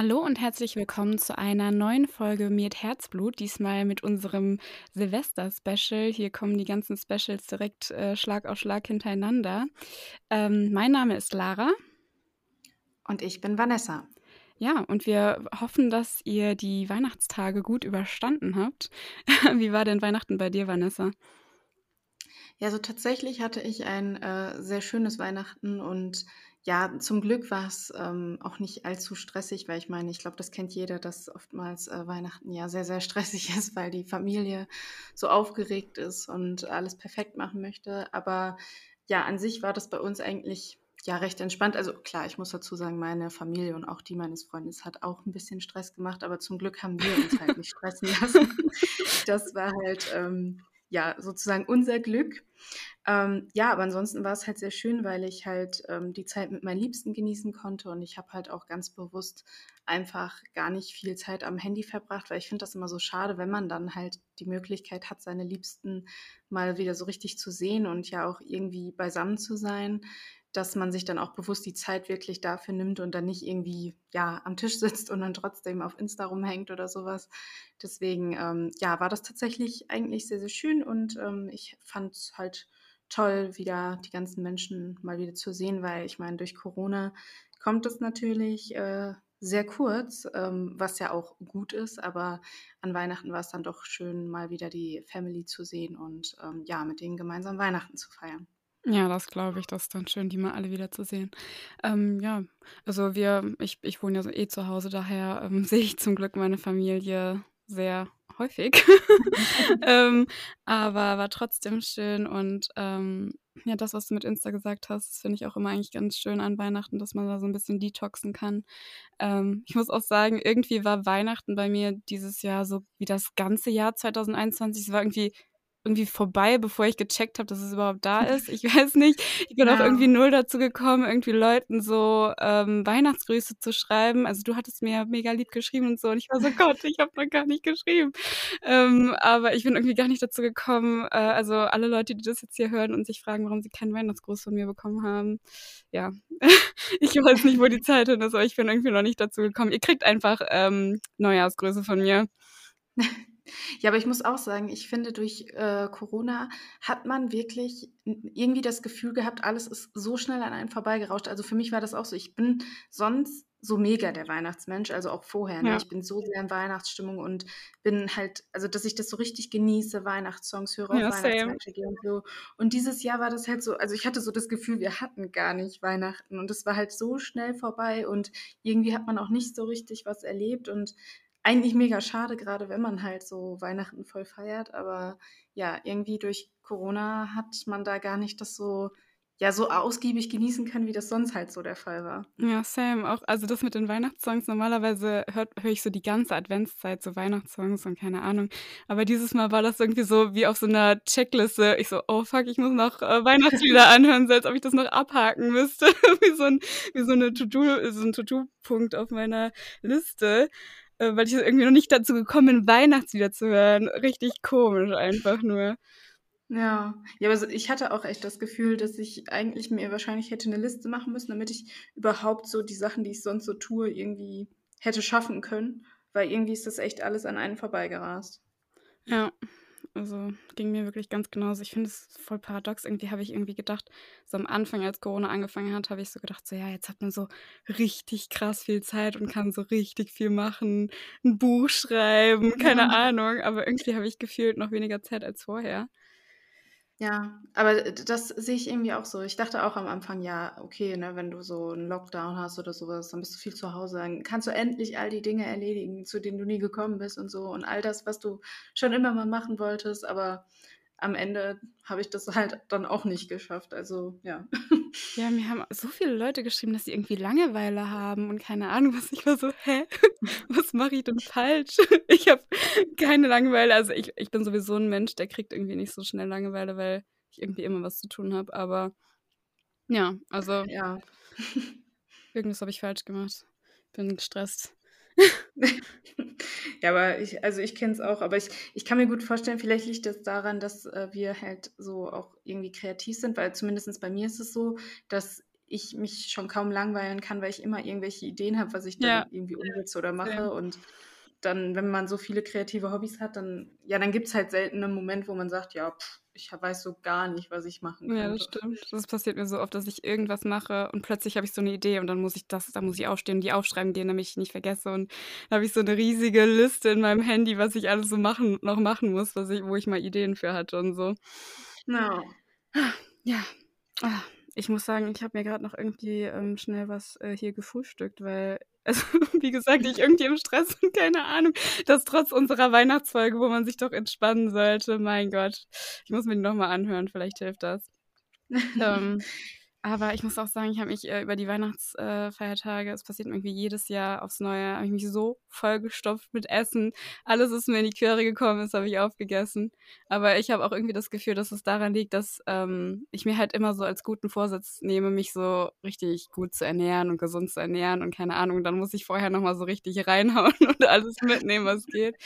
Hallo und herzlich willkommen zu einer neuen Folge Mit Herzblut, diesmal mit unserem Silvester-Special. Hier kommen die ganzen Specials direkt äh, Schlag auf Schlag hintereinander. Ähm, mein Name ist Lara. Und ich bin Vanessa. Ja, und wir hoffen, dass ihr die Weihnachtstage gut überstanden habt. Wie war denn Weihnachten bei dir, Vanessa? Ja, so tatsächlich hatte ich ein äh, sehr schönes Weihnachten und ja, zum Glück war es ähm, auch nicht allzu stressig, weil ich meine, ich glaube, das kennt jeder, dass oftmals äh, Weihnachten ja sehr, sehr stressig ist, weil die Familie so aufgeregt ist und alles perfekt machen möchte. Aber ja, an sich war das bei uns eigentlich ja recht entspannt. Also klar, ich muss dazu sagen, meine Familie und auch die meines Freundes hat auch ein bisschen Stress gemacht, aber zum Glück haben wir uns halt nicht stressen lassen. Das war halt ähm, ja sozusagen unser Glück. Ähm, ja, aber ansonsten war es halt sehr schön, weil ich halt ähm, die Zeit mit meinen Liebsten genießen konnte und ich habe halt auch ganz bewusst einfach gar nicht viel Zeit am Handy verbracht, weil ich finde das immer so schade, wenn man dann halt die Möglichkeit hat, seine Liebsten mal wieder so richtig zu sehen und ja auch irgendwie beisammen zu sein dass man sich dann auch bewusst die Zeit wirklich dafür nimmt und dann nicht irgendwie ja am Tisch sitzt und dann trotzdem auf Insta rumhängt oder sowas. Deswegen ähm, ja war das tatsächlich eigentlich sehr sehr schön und ähm, ich fand es halt toll, wieder die ganzen Menschen mal wieder zu sehen, weil ich meine durch Corona kommt es natürlich äh, sehr kurz, ähm, was ja auch gut ist, aber an Weihnachten war es dann doch schön, mal wieder die Family zu sehen und ähm, ja, mit denen gemeinsam Weihnachten zu feiern. Ja, das glaube ich. Das ist dann schön, die mal alle wiederzusehen. Ähm, ja, also wir ich ich wohne ja so eh zu Hause, daher, ähm, sehe ich zum Glück meine Familie sehr häufig. Ähm, aber war trotzdem schön und, ähm, ja, das, was du mit Insta gesagt hast, finde ich auch immer eigentlich ganz schön an Weihnachten, dass man da so ein bisschen detoxen kann. Ähm, ich muss auch sagen, irgendwie war Weihnachten bei mir dieses Jahr so wie das ganze Jahr 2021. Es war irgendwie irgendwie vorbei, bevor ich gecheckt habe, dass es überhaupt da ist. Ich weiß nicht. Ich bin ja. auch irgendwie null dazu gekommen, irgendwie Leuten so ähm, Weihnachtsgrüße zu schreiben. Also du hattest mir mega lieb geschrieben und so. Und ich war so, Gott, ich habe noch gar nicht geschrieben. Ähm, aber ich bin irgendwie gar nicht dazu gekommen. Äh, also alle Leute, die das jetzt hier hören und sich fragen, warum sie keinen Weihnachtsgruß von mir bekommen haben. Ja, ich weiß nicht, wo die Zeit hin ist, aber ich bin irgendwie noch nicht dazu gekommen. Ihr kriegt einfach ähm, Neujahrsgrüße von mir. Ja, aber ich muss auch sagen, ich finde, durch äh, Corona hat man wirklich irgendwie das Gefühl gehabt, alles ist so schnell an einem vorbeigerauscht. Also für mich war das auch so. Ich bin sonst so mega der Weihnachtsmensch, also auch vorher. Ne? Ja. Ich bin so sehr in Weihnachtsstimmung und bin halt, also dass ich das so richtig genieße, Weihnachtssongs höre, ja, Weihnachtsmärkte gehe und so. Und dieses Jahr war das halt so, also ich hatte so das Gefühl, wir hatten gar nicht Weihnachten und es war halt so schnell vorbei und irgendwie hat man auch nicht so richtig was erlebt und eigentlich mega schade, gerade wenn man halt so Weihnachten voll feiert. Aber ja, irgendwie durch Corona hat man da gar nicht das so, ja, so ausgiebig genießen können, wie das sonst halt so der Fall war. Ja, same. Auch, also das mit den Weihnachtssongs, normalerweise höre hör ich so die ganze Adventszeit so Weihnachtssongs und keine Ahnung. Aber dieses Mal war das irgendwie so wie auf so einer Checkliste. Ich so, oh fuck, ich muss noch äh, Weihnachtslieder anhören, so als ob ich das noch abhaken müsste. wie so ein, wie so eine To-Do, so ein To-Do-Punkt auf meiner Liste. Äh, weil ich irgendwie noch nicht dazu gekommen bin, Weihnachtslieder zu hören. Richtig komisch einfach nur. Ja, ja, aber ich hatte auch echt das Gefühl, dass ich eigentlich mir wahrscheinlich hätte eine Liste machen müssen, damit ich überhaupt so die Sachen, die ich sonst so tue, irgendwie hätte schaffen können, weil irgendwie ist das echt alles an einen vorbeigerast. Ja, also ging mir wirklich ganz genauso. Ich finde es voll paradox. Irgendwie habe ich irgendwie gedacht, so am Anfang, als Corona angefangen hat, habe ich so gedacht, so ja, jetzt hat man so richtig krass viel Zeit und kann so richtig viel machen, ein Buch schreiben, keine ja. Ahnung. Aber irgendwie habe ich gefühlt noch weniger Zeit als vorher. Ja, aber das sehe ich irgendwie auch so. Ich dachte auch am Anfang, ja, okay, ne, wenn du so einen Lockdown hast oder sowas, dann bist du viel zu Hause, dann kannst du endlich all die Dinge erledigen, zu denen du nie gekommen bist und so und all das, was du schon immer mal machen wolltest, aber am Ende habe ich das halt dann auch nicht geschafft. Also ja. Ja, mir haben so viele Leute geschrieben, dass sie irgendwie Langeweile haben und keine Ahnung was. Ich war so, hä? Was mache ich denn falsch? Ich habe keine Langeweile. Also ich, ich bin sowieso ein Mensch, der kriegt irgendwie nicht so schnell Langeweile, weil ich irgendwie immer was zu tun habe. Aber ja, also ja. irgendwas habe ich falsch gemacht. Bin gestresst. Ja, aber ich also, ich kenne es auch, aber ich ich kann mir gut vorstellen, vielleicht liegt das daran, dass, äh, wir halt so auch irgendwie kreativ sind, weil zumindest bei mir ist es so, dass ich mich schon kaum langweilen kann, weil ich immer irgendwelche Ideen habe, was ich dann Ja. irgendwie umsetze oder mache und dann, wenn man so viele kreative Hobbys hat, dann ja, dann gibt's halt selten 'nen Moment, wo man sagt: „Ja, pf, ich weiß so gar nicht, was ich machen Ja, das könnte.“ stimmt. Das passiert mir so oft, dass ich irgendwas mache und plötzlich habe ich so 'ne Idee und dann muss ich das dann muss ich aufstehen und die aufschreiben gehen, damit ich nicht vergesse und dann habe ich so 'ne riesige Liste in meinem Handy, was ich alles so machen noch machen muss, was ich wo ich mal Ideen für hatte und so. Ja. Ja. Ah, ich muss sagen, ich habe mir grad noch irgendwie, ähm, schnell was, äh, hier gefrühstückt, weil also, wie gesagt, ich irgendwie im Stress bin, keine Ahnung, das trotz unserer Weihnachtsfolge, wo man sich doch entspannen sollte. Mein Gott. Ich muss mir die noch mal anhören, vielleicht hilft das. Ähm, aber ich muss auch sagen, ich habe mich, äh, über die Weihnachts äh, es passiert mir irgendwie jedes Jahr aufs Neue, habe ich mich so vollgestopft mit Essen. Alles, was mir in die Quere gekommen ist, habe ich aufgegessen. Aber ich habe auch irgendwie das Gefühl, dass es daran liegt, dass, ähm, ich mir halt immer so als guten Vorsatz nehme, mich so richtig gut zu ernähren und gesund zu ernähren und keine Ahnung, dann muss ich vorher noch mal so richtig reinhauen und alles mitnehmen, was geht.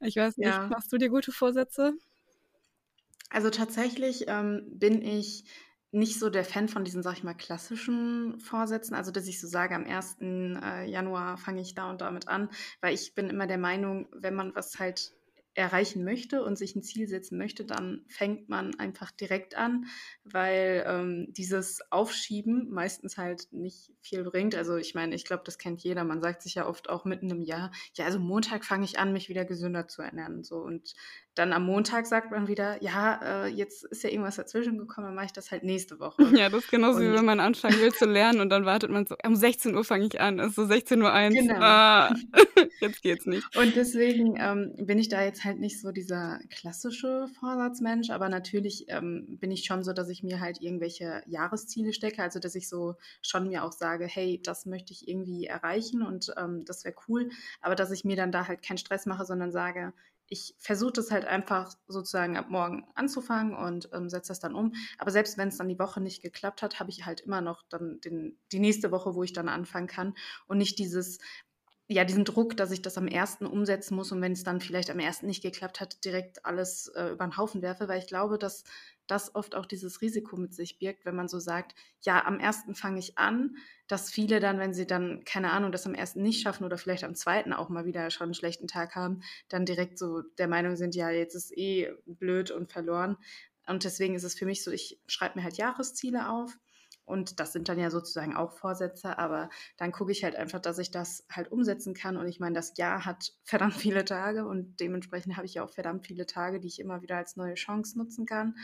Ich weiß nicht, Ja. machst du dir gute Vorsätze? Also, tatsächlich, ähm, bin ich nicht so der Fan von diesen, sage ich mal, klassischen Vorsätzen, also, dass ich so sage: „Am 1., äh, Januar fange ich da und damit an“, weil ich bin immer der Meinung, wenn man was halt erreichen möchte und sich 'n Ziel setzen möchte, dann fängt man einfach direkt an, weil, ähm, dieses Aufschieben meistens halt nicht viel bringt. Also, ich meine, ich glaube, das kennt jeder. Man sagt sich ja oft auch mitten im Jahr: „Ja, also, Montag fange ich an, mich wieder gesünder zu ernähren“, so. Und dann am Montag sagt man wieder: „Ja, äh, jetzt ist ja irgendwas dazwischen gekommen, dann mache ich das halt nächste Woche.“ Ja, das ist genauso, wie Und wenn man anfangen will zu lernen und dann wartet man so: „Um 16:00 fange ich an.“ Es ist so 16:01. Genau. Ah, jetzt geht's nicht. Und deswegen, ähm, bin ich da jetzt halt nicht so dieser klassische Vorsatzmensch, aber natürlich, ähm, bin ich schon so, dass ich mir halt irgendwelche Jahresziele stecke, also, dass ich so schon mir auch sage: „Hey, das möchte ich irgendwie erreichen und, ähm, das wäre cool.“ Aber dass ich mir dann da halt keinen Stress mache, sondern sage: „Ich versuche das halt einfach sozusagen ab morgen anzufangen und, ähm, setze das dann um.“ Aber selbst wenn's dann die Woche nicht geklappt hat, habe ich halt immer noch dann den die nächste Woche, wo ich dann anfangen kann und nicht dieses ja, diesen Druck, dass ich das am 1. umsetzen muss und wenn's dann vielleicht am 1. nicht geklappt hat, direkt alles, äh, über 'n Haufen werfe, weil ich glaube, dass das oft auch dieses Risiko mit sich birgt, wenn man so sagt: „Ja, am 1. fange ich an“, dass viele dann, wenn sie dann, keine Ahnung, das am 1. nicht schaffen oder vielleicht am 2. auch mal wieder schon 'n schlechten Tag haben, dann direkt so der Meinung sind: „Ja, jetzt ist eh blöd und verloren.“ Und deswegen ist es für mich so, ich schreibe mir halt Jahresziele auf und das sind dann ja sozusagen auch Vorsätze, aber dann gucke ich halt einfach, dass ich das halt umsetzen kann und ich meine, das Jahr hat verdammt viele Tage und dementsprechend habe ich ja auch verdammt viele Tage, die ich immer wieder als neue Chance nutzen kann.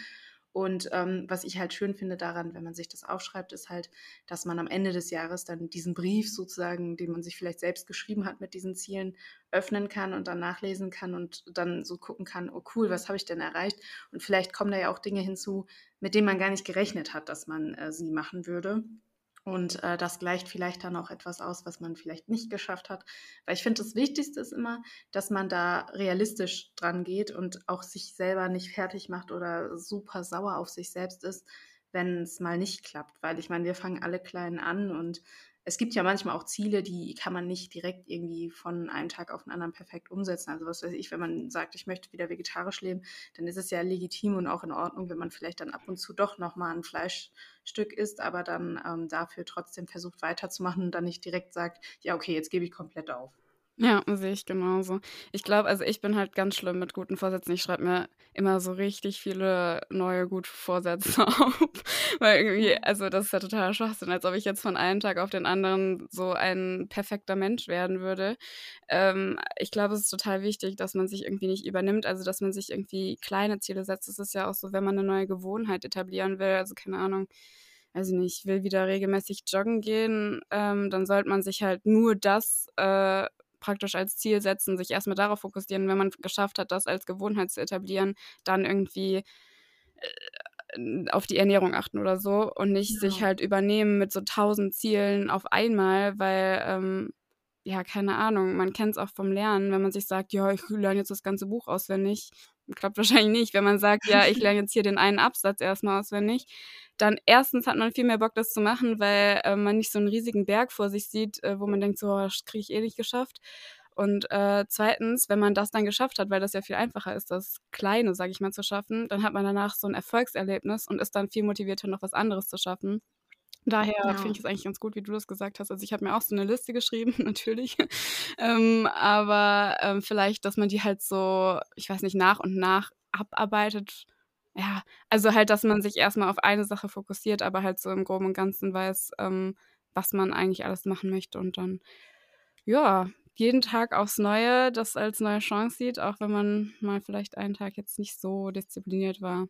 Und, ähm, was ich halt schön finde daran, wenn man sich das aufschreibt, ist halt, dass man am Ende des Jahres dann diesen Brief sozusagen, den man sich vielleicht selbst geschrieben hat mit diesen Zielen, öffnen kann und dann nachlesen kann und dann so gucken kann: „Oh cool, was habe ich denn erreicht?“ Und vielleicht kommen da ja auch Dinge hinzu, mit denen man gar nicht gerechnet hat, dass man, äh, sie machen würde. Und, äh, das gleicht vielleicht dann auch etwas aus, was man vielleicht nicht geschafft hat. Weil ich finde, das Wichtigste ist immer, dass man da realistisch dran geht und auch sich selber nicht fertig macht oder super sauer auf sich selbst ist, wenn's mal nicht klappt. Weil ich meine, wir fangen alle klein an und es gibt ja manchmal auch Ziele, die kann man nicht direkt irgendwie von einem Tag auf 'n anderen perfekt umsetzen. Also, was weiß ich, wenn man sagt: „Ich möchte wieder vegetarisch leben“, dann ist es ja legitim und auch in Ordnung, wenn man vielleicht dann ab und zu doch noch mal 'n Fleischstück isst, aber dann, ähm, dafür trotzdem versucht weiterzumachen und dann nicht direkt sagt: „Ja, okay, jetzt gebe ich komplett auf.“ Ja, sehe ich genauso. Ich glaube also, ich bin halt ganz schlimm mit guten Vorsätzen. Ich schreibe mir immer so richtig viele neue gute Vorsätze auf, weil irgendwie Mhm. also, das ist ja totaler Schwachsinn, als ob ich jetzt von einem Tag auf den anderen so ein perfekter Mensch werden würde. Ähm, ich glaube, es ist total wichtig, dass man sich irgendwie nicht übernimmt, also, dass man sich irgendwie kleine Ziele setzt. Das ist ja auch so, wenn man 'ne neue Gewohnheit etablieren will, also, keine Ahnung, ich nicht, ich will wieder regelmäßig joggen gehen, ähm, dann sollte man sich halt nur das, äh, praktisch als Ziel setzen, sich erst mal darauf fokussieren. Wenn man geschafft hat, das als Gewohnheit zu etablieren, dann irgendwie, äh, auf die Ernährung achten oder so und nicht sich Ja. halt übernehmen mit so 1.000 Zielen auf einmal, weil, ähm ja, keine Ahnung, man kennt's auch vom Lernen, wenn man sich sagt: „Ja, ich lerne jetzt das ganze Buch auswendig.“ Klappt wahrscheinlich nicht. Wenn man sagt: „Ja, ich lerne jetzt hier den einen Absatz erst mal auswendig“, dann erstens hat man viel mehr Bock, das zu machen, weil äh, man nicht so einen riesigen Berg vor sich sieht, äh, wo man denkt, so, das kriege ich eh nicht geschafft. Und äh, zweitens, wenn man das dann geschafft hat, weil das ja viel einfacher ist, das Kleine, sage ich mal, zu schaffen, dann hat man danach so ein Erfolgserlebnis und ist dann viel motivierter, noch was anderes zu schaffen. Daher ja. finde ich es eigentlich ganz gut, wie du das gesagt hast. Also ich habe mir auch so eine Liste geschrieben, natürlich. ähm, aber ähm, vielleicht, dass man die halt so, ich weiß nicht, nach und nach abarbeitet. Ja, also halt, dass man sich erstmal auf eine Sache fokussiert, aber halt so im Groben und Ganzen weiß, ähm, was man eigentlich alles machen möchte und dann, ja, jeden Tag aufs Neue das als neue Chance sieht, auch wenn man mal vielleicht einen Tag jetzt nicht so diszipliniert war.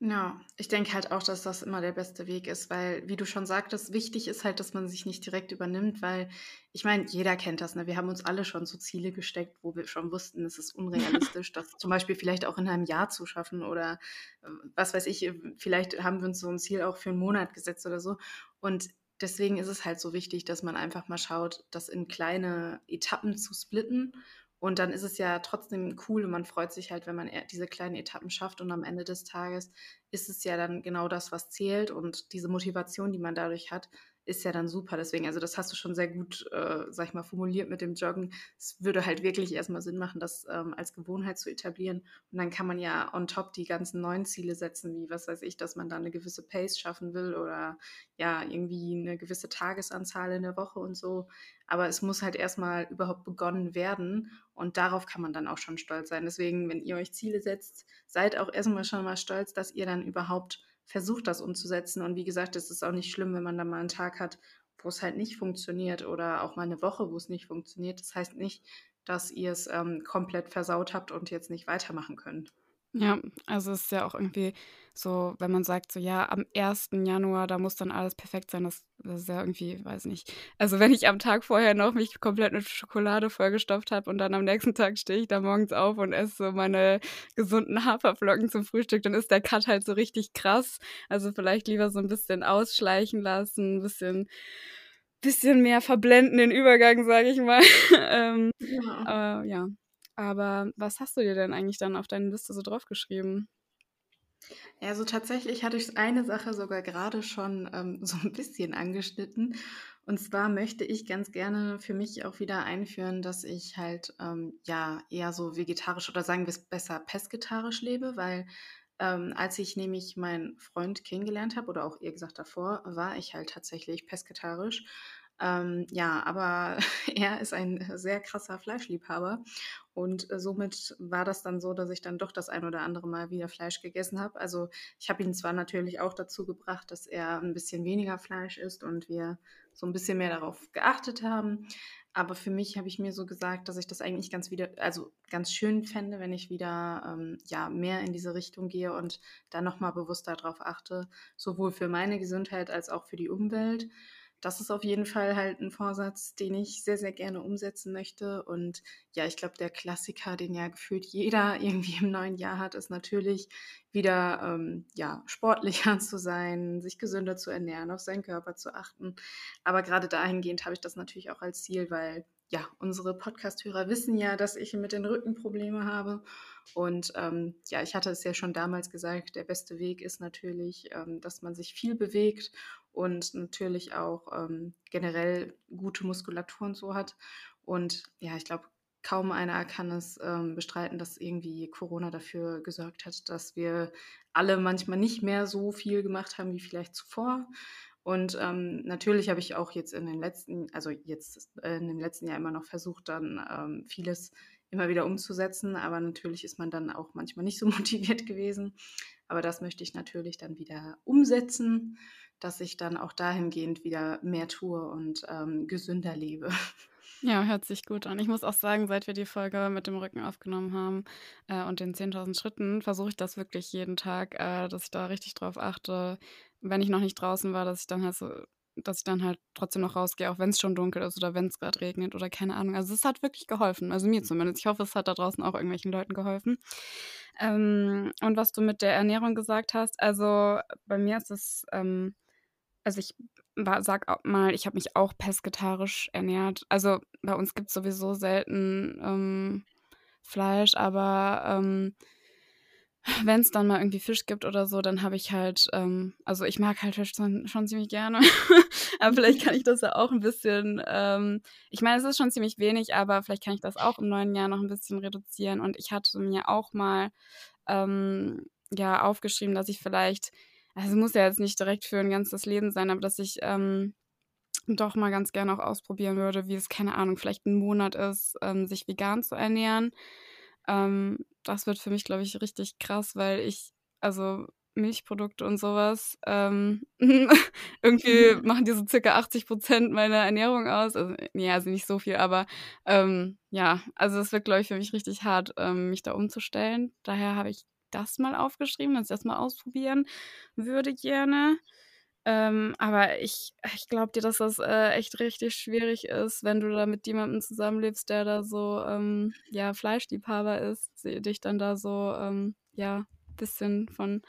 Ja, ich denke halt auch, dass das immer der beste Weg ist, weil, wie du schon sagtest, wichtig ist halt, dass man sich nicht direkt übernimmt, weil ich meine, jeder kennt das, ne? Wir haben uns alle schon so Ziele gesteckt, wo wir schon wussten, es ist unrealistisch, das zum Beispiel vielleicht auch in einem Jahr zu schaffen oder äh, was weiß ich, vielleicht haben wir uns so ein Ziel auch für einen Monat gesetzt oder so. Und deswegen ist es halt so wichtig, dass man einfach mal schaut, das in kleine Etappen zu splitten und dann ist es ja trotzdem cool und man freut sich halt, wenn man diese kleinen Etappen schafft. Und am Ende des Tages ist es ja dann genau das, was zählt. Und diese Motivation, die man dadurch hat, ist ja dann super. Deswegen, also das hast du schon sehr gut, äh, sag ich mal, formuliert mit dem Joggen. Es würde halt wirklich erstmal Sinn machen, das ähm, als Gewohnheit zu etablieren. Und dann kann man ja on top die ganzen neuen Ziele setzen, wie was weiß ich, dass man da eine gewisse Pace schaffen will oder ja, irgendwie eine gewisse Tagesanzahl in der Woche und so. Aber es muss halt erstmal überhaupt begonnen werden und darauf kann man dann auch schon stolz sein. Deswegen, wenn ihr euch Ziele setzt, seid auch erstmal schon mal stolz, dass ihr dann überhaupt versucht, das umzusetzen. Und wie gesagt, es ist auch nicht schlimm, wenn man da mal einen Tag hat, wo es halt nicht funktioniert oder auch mal eine Woche, wo es nicht funktioniert. Das heißt nicht, dass ihr es ähm, komplett versaut habt und jetzt nicht weitermachen könnt. Ja, also es ist ja auch irgendwie so, wenn man sagt, so ja, am 1. Januar, da muss dann alles perfekt sein, das, das ist ja irgendwie, weiß nicht. Also wenn ich am Tag vorher noch mich komplett mit Schokolade vollgestopft habe und dann am nächsten Tag stehe ich da morgens auf und esse so meine gesunden Haferflocken zum Frühstück, dann ist der Cut halt so richtig krass. Also vielleicht lieber so ein bisschen ausschleichen lassen, ein bisschen bisschen mehr verblenden den Übergang, sage ich mal. ähm, ja. Äh, ja. Aber was hast du dir denn eigentlich dann auf deine Liste so draufgeschrieben? Also tatsächlich hatte ich eine Sache sogar gerade schon ähm, so ein bisschen angeschnitten. Und zwar möchte ich ganz gerne für mich auch wieder einführen, dass ich halt ähm, ja eher so vegetarisch oder sagen wir es besser pesketarisch lebe, weil ähm, als ich nämlich meinen Freund kennengelernt habe oder auch ihr gesagt davor, war ich halt tatsächlich pesketarisch. Ähm, ja, aber er ist ein sehr krasser Fleischliebhaber und äh, somit war das dann so, dass ich dann doch das ein oder andere Mal wieder Fleisch gegessen habe. Also ich habe ihn zwar natürlich auch dazu gebracht, dass er ein bisschen weniger Fleisch isst und wir so ein bisschen mehr darauf geachtet haben. Aber für mich habe ich mir so gesagt, dass ich das eigentlich ganz wieder, also ganz schön fände, wenn ich wieder ähm, ja mehr in diese Richtung gehe und da nochmal bewusster darauf achte, sowohl für meine Gesundheit als auch für die Umwelt das ist auf jeden Fall halt ein Vorsatz, den ich sehr, sehr gerne umsetzen möchte. Und ja, ich glaube, der Klassiker, den ja gefühlt jeder irgendwie im neuen Jahr hat, ist natürlich wieder ähm, ja, sportlicher zu sein, sich gesünder zu ernähren, auf seinen Körper zu achten. Aber gerade dahingehend habe ich das natürlich auch als Ziel, weil ja, unsere Podcast-Hörer wissen ja, dass ich mit den Rücken Probleme habe. Und ähm, ja, ich hatte es ja schon damals gesagt, der beste Weg ist natürlich, ähm, dass man sich viel bewegt und natürlich auch ähm, generell gute Muskulatur und so hat. Und ja, ich glaube, kaum einer kann es ähm, bestreiten, dass irgendwie Corona dafür gesorgt hat, dass wir alle manchmal nicht mehr so viel gemacht haben wie vielleicht zuvor. Und ähm, natürlich habe ich auch jetzt in den letzten, also jetzt äh, in dem letzten Jahr immer noch versucht, dann ähm, vieles immer wieder umzusetzen. Aber natürlich ist man dann auch manchmal nicht so motiviert gewesen. Aber das möchte ich natürlich dann wieder umsetzen, dass ich dann auch dahingehend wieder mehr tue und ähm, gesünder lebe. Ja, hört sich gut an. Ich muss auch sagen, seit wir die Folge mit dem Rücken aufgenommen haben äh, und den 10.000 Schritten, versuche ich das wirklich jeden Tag, äh, dass ich da richtig drauf achte, wenn ich noch nicht draußen war, dass ich dann halt so, dass ich dann halt trotzdem noch rausgehe, auch wenn es schon dunkel ist oder wenn es gerade regnet oder keine Ahnung. Also es hat wirklich geholfen, also mir zumindest. Ich hoffe, es hat da draußen auch irgendwelchen Leuten geholfen. Ähm, und was du mit der Ernährung gesagt hast, also bei mir ist es, ähm, also ich war, sag mal, ich habe mich auch pesketarisch ernährt. Also bei uns gibt es sowieso selten ähm, Fleisch, aber ähm, wenn's dann mal irgendwie Fisch gibt oder so, dann habe ich halt ähm, also, ich mag halt Fisch schon schon ziemlich gerne, aber vielleicht kann ich das ja auch 'n bisschen ähm, ich meine, es ist schon ziemlich wenig, aber vielleicht kann ich das auch im neuen Jahr noch 'n bisschen reduzieren. Und ich hatte mir auch mal, ähm, ja, aufgeschrieben, dass ich vielleicht also, muss ja jetzt nicht direkt für 'n ganzes Leben sein, aber dass ich, ähm, doch mal ganz gerne auch ausprobieren würde, wie es, keine Ahnung, vielleicht 'n Monat ist, ähm, sich vegan zu ernähren. Ähm, das wird für mich, glaube ich, richtig krass, weil ich also, Milchprodukte und so was, ähm, irgendwie machen die so circa 80% meiner Ernährung aus. Also, ne, also nicht so viel, aber, ähm, ja, also, es wird, glaube ich, für mich richtig hart, ähm, mich da umzustellen. Daher habe ich das mal aufgeschrieben, dass ich das mal ausprobieren würde gerne. Ähm, aber ich ich glaube dir, dass das, äh, echt richtig schwierig ist, wenn du da mit jemandem zusammenlebst, der da so, ähm, ja, Fleischliebhaber ist, dich dann da so, ähm, ja, bisschen von,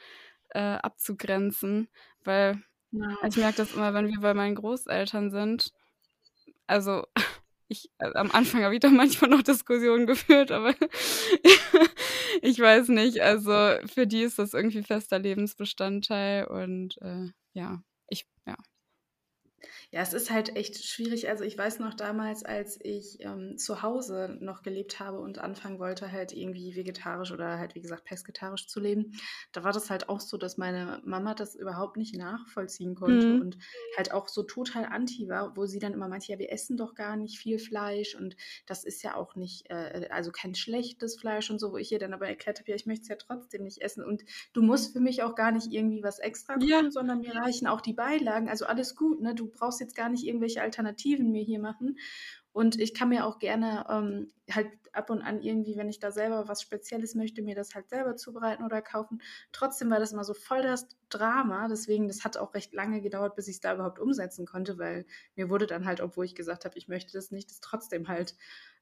äh, abzugrenzen, weil Ja. ich merke das immer, wenn wir bei meinen Großeltern sind. Also, ich äh, am Anfang habe ich da manchmal noch Diskussionen geführt, aber ich weiß nicht, also, für die ist das irgendwie fester Lebensbestandteil und, äh, ja, ich ja. Ja, es ist halt echt schwierig. Also, ich weiß noch damals, als ich, ähm, zu Hause noch gelebt habe und anfangen wollte, halt irgendwie vegetarisch oder halt, wie gesagt, pesketarisch zu leben. Da war das halt auch so, dass meine Mama das überhaupt nicht nachvollziehen konnte Mhm. und halt auch so total anti war, wo sie dann immer meinte: „Ja, wir essen doch gar nicht viel Fleisch und das ist ja auch nicht, äh, also, kein schlechtes Fleisch“ und so, wo ich ihr dann aber erklärt habe: „Ja, ich möchte es ja trotzdem nicht essen und du musst für mich auch gar nicht irgendwie was extra Ja. kochen, sondern mir reichen auch die Beilagen. Also, alles gut, ne? Du brauchst jetzt gar nicht irgendwelche Alternativen mir hier machen. Und ich kann mir auch gerne, ähm, halt ab und an irgendwie, wenn ich da selber was Spezielles möchte, mir das halt selber zubereiten oder kaufen. Trotzdem war das immer so voll das Drama. Deswegen, das hat auch recht lange gedauert, bis ich's da überhaupt umsetzen konnte, weil mir wurde dann halt, obwohl ich gesagt habe, ich möchte das nicht, das trotzdem halt,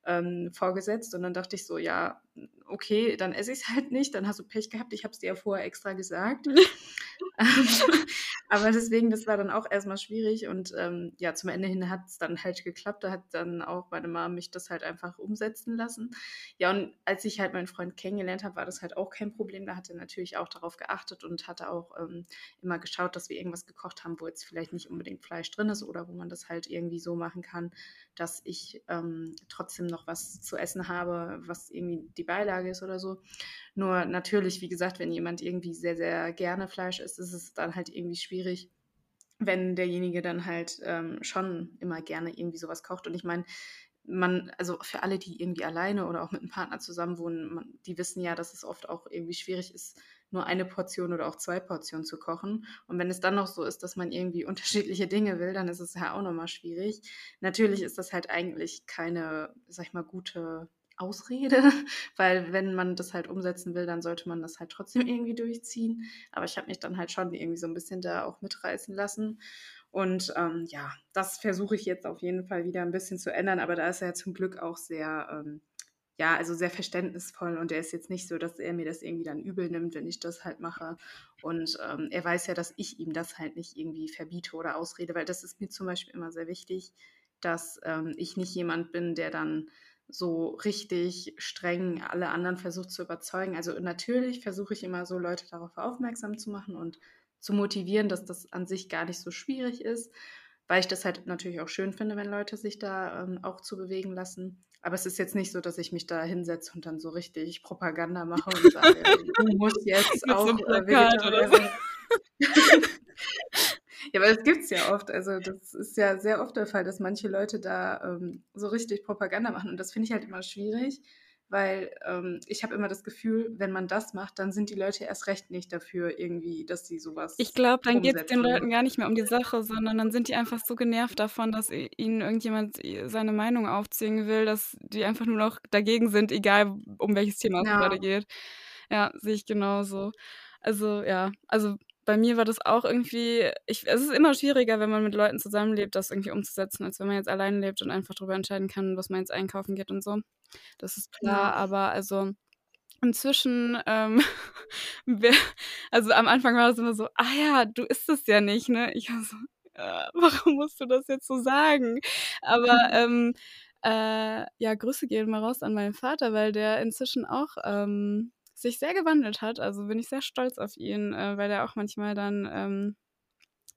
ähm, vorgesetzt. Und dann dachte ich so: „Ja, okay, dann esse ich's halt nicht. Dann hast du Pech gehabt. Ich habe es dir ja vorher extra gesagt.“ Aber deswegen, das war dann auch erst mal schwierig und, ähm, ja, zum Ende hin hat's dann halt geklappt. Da hat dann auch meine Mom mich das halt einfach umsetzen lassen. Ja, und als ich halt meinen Freund kennengelernt habe, war das halt auch kein Problem. Da hat er natürlich auch darauf geachtet und hatte auch, ähm, immer geschaut, dass wir irgendwas gekocht haben, wo jetzt vielleicht nicht unbedingt Fleisch drin ist oder wo man das halt irgendwie so machen kann, dass ich, ähm, trotzdem noch was zu essen habe, was irgendwie die Beilage ist oder so. Nur natürlich, wie gesagt, wenn jemand irgendwie sehr, sehr gerne Fleisch isst, ist es dann halt irgendwie schwierig, wenn derjenige dann halt, ähm, schon immer gerne irgendwie so was kocht. Und ich meine, man also, für alle, die irgendwie alleine oder auch mit 'nem Partner zusammenwohnen, man die wissen ja, dass es oft auch irgendwie schwierig ist, nur eine Portion oder auch 2 Portionen zu kochen. Und wenn es dann noch so ist, dass man irgendwie unterschiedliche Dinge will, dann ist es ja auch noch mal schwierig. Natürlich ist das halt eigentlich keine, sage ich mal, gute Ausrede, weil wenn man das halt umsetzen will, dann sollte man das halt trotzdem irgendwie durchziehen. Aber ich habe mich dann halt schon irgendwie so 'n bisschen da auch mitreißen lassen. Und, ähm, ja, das versuche ich jetzt auf jeden Fall wieder 'n bisschen zu ändern, aber da ist er zum Glück auch sehr, ähm ja, also, sehr verständnisvoll und er ist jetzt nicht so, dass er mir das irgendwie dann übel nimmt, wenn ich das halt mache. Und, ähm, er weiß ja, dass ich ihm das halt nicht irgendwie verbiete oder ausrede, weil das ist mir zum Beispiel immer sehr wichtig, dass, ähm, ich nicht jemand bin, der dann so richtig streng alle anderen versucht zu überzeugen. Also, natürlich versuche ich immer so, Leute darauf aufmerksam zu machen und zu motivieren, dass das an sich gar nicht so schwierig ist, weil ich das halt natürlich auch schön finde, wenn Leute sich da, ähm, auch zu bewegen lassen. Aber es ist jetzt nicht so, dass ich mich da hinsetze und dann so richtig Propaganda mache und sage: „Du musst jetzt so auch, äh, Plakat oder Vegetarier so. sein.“ Ja, aber das gibt's ja oft. Also, das ist ja sehr oft der Fall, dass manche Leute da, ähm, so richtig Propaganda machen. Und das finde ich halt immer schwierig, weil, ähm, ich habe immer das Gefühl, wenn man das macht, dann sind die Leute erst recht nicht dafür irgendwie, dass sie so Ich glaube, dann geht's den umsetzen. Leuten gar nicht mehr um die Sache, sondern dann sind die einfach so genervt davon, dass ihnen irgendjemand seine Meinung aufzwingen will, dass die einfach nur noch dagegen sind, egal um welches Thema es Ja. grade geht. Ja, sehe ich genauso. Also, ja also, bei mir war das auch irgendwie ich es ist immer schwieriger, wenn man mit Leuten zusammenlebt, das irgendwie umzusetzen, als wenn man jetzt alleine lebt und einfach drüber entscheiden kann, was man jetzt einkaufen geht und so. Das ist klar, Ja. aber also, inzwischen, ähm, wär also, am Anfang war das immer so: „Ah ja, du isst es ja nicht, ne?“ Ich war so: „Äh, warum musst du das jetzt so sagen?“ Aber, ähm, äh, ja, Grüße gehen mal raus an meinen Vater, weil der inzwischen auch, ähm, sich sehr gewandelt hat. Also bin ich sehr stolz auf ihn, äh, weil er auch manchmal dann, ähm,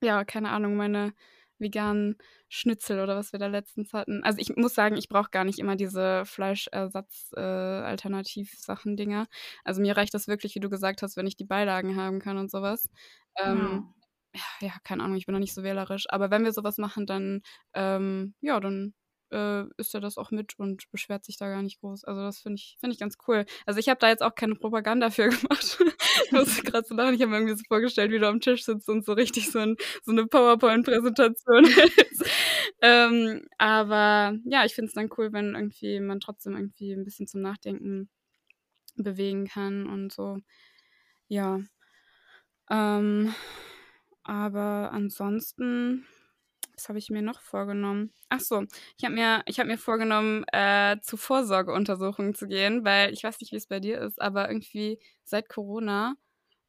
ja, keine Ahnung, meine veganen Schnitzel oder was wir da letztens hatten. Also ich muss sagen, ich brauche gar nicht immer diese Fleischersatz-Alternativ-Sachen-Dinger. Äh, also mir reicht das wirklich, wie du gesagt hast, wenn ich die Beilagen haben kann und sowas. Ähm, Genau. ja, ja, keine Ahnung, ich bin noch nicht so wählerisch. Aber wenn wir sowas machen, dann, ähm, ja, dann äh, isst er das auch mit und beschwert sich da gar nicht groß. Also das finde ich, find ich ganz cool. Also ich habe da jetzt auch keine Propaganda für gemacht. ich muss gerade so lachen. Ich habe mir irgendwie so vorgestellt, wie du am Tisch sitzt und so richtig so, ein, so eine PowerPoint-Präsentation hältst. ähm, aber ja, ich finde es dann cool, wenn irgendwie man trotzdem irgendwie ein bisschen zum Nachdenken bewegen kann und so. Ja. Ähm, aber ansonsten was habe ich mir noch vorgenommen? Ach so, ich habe mir, hab mir vorgenommen, äh, zu Vorsorgeuntersuchungen zu gehen, weil ich weiß nicht, wie es bei dir ist, aber irgendwie seit Corona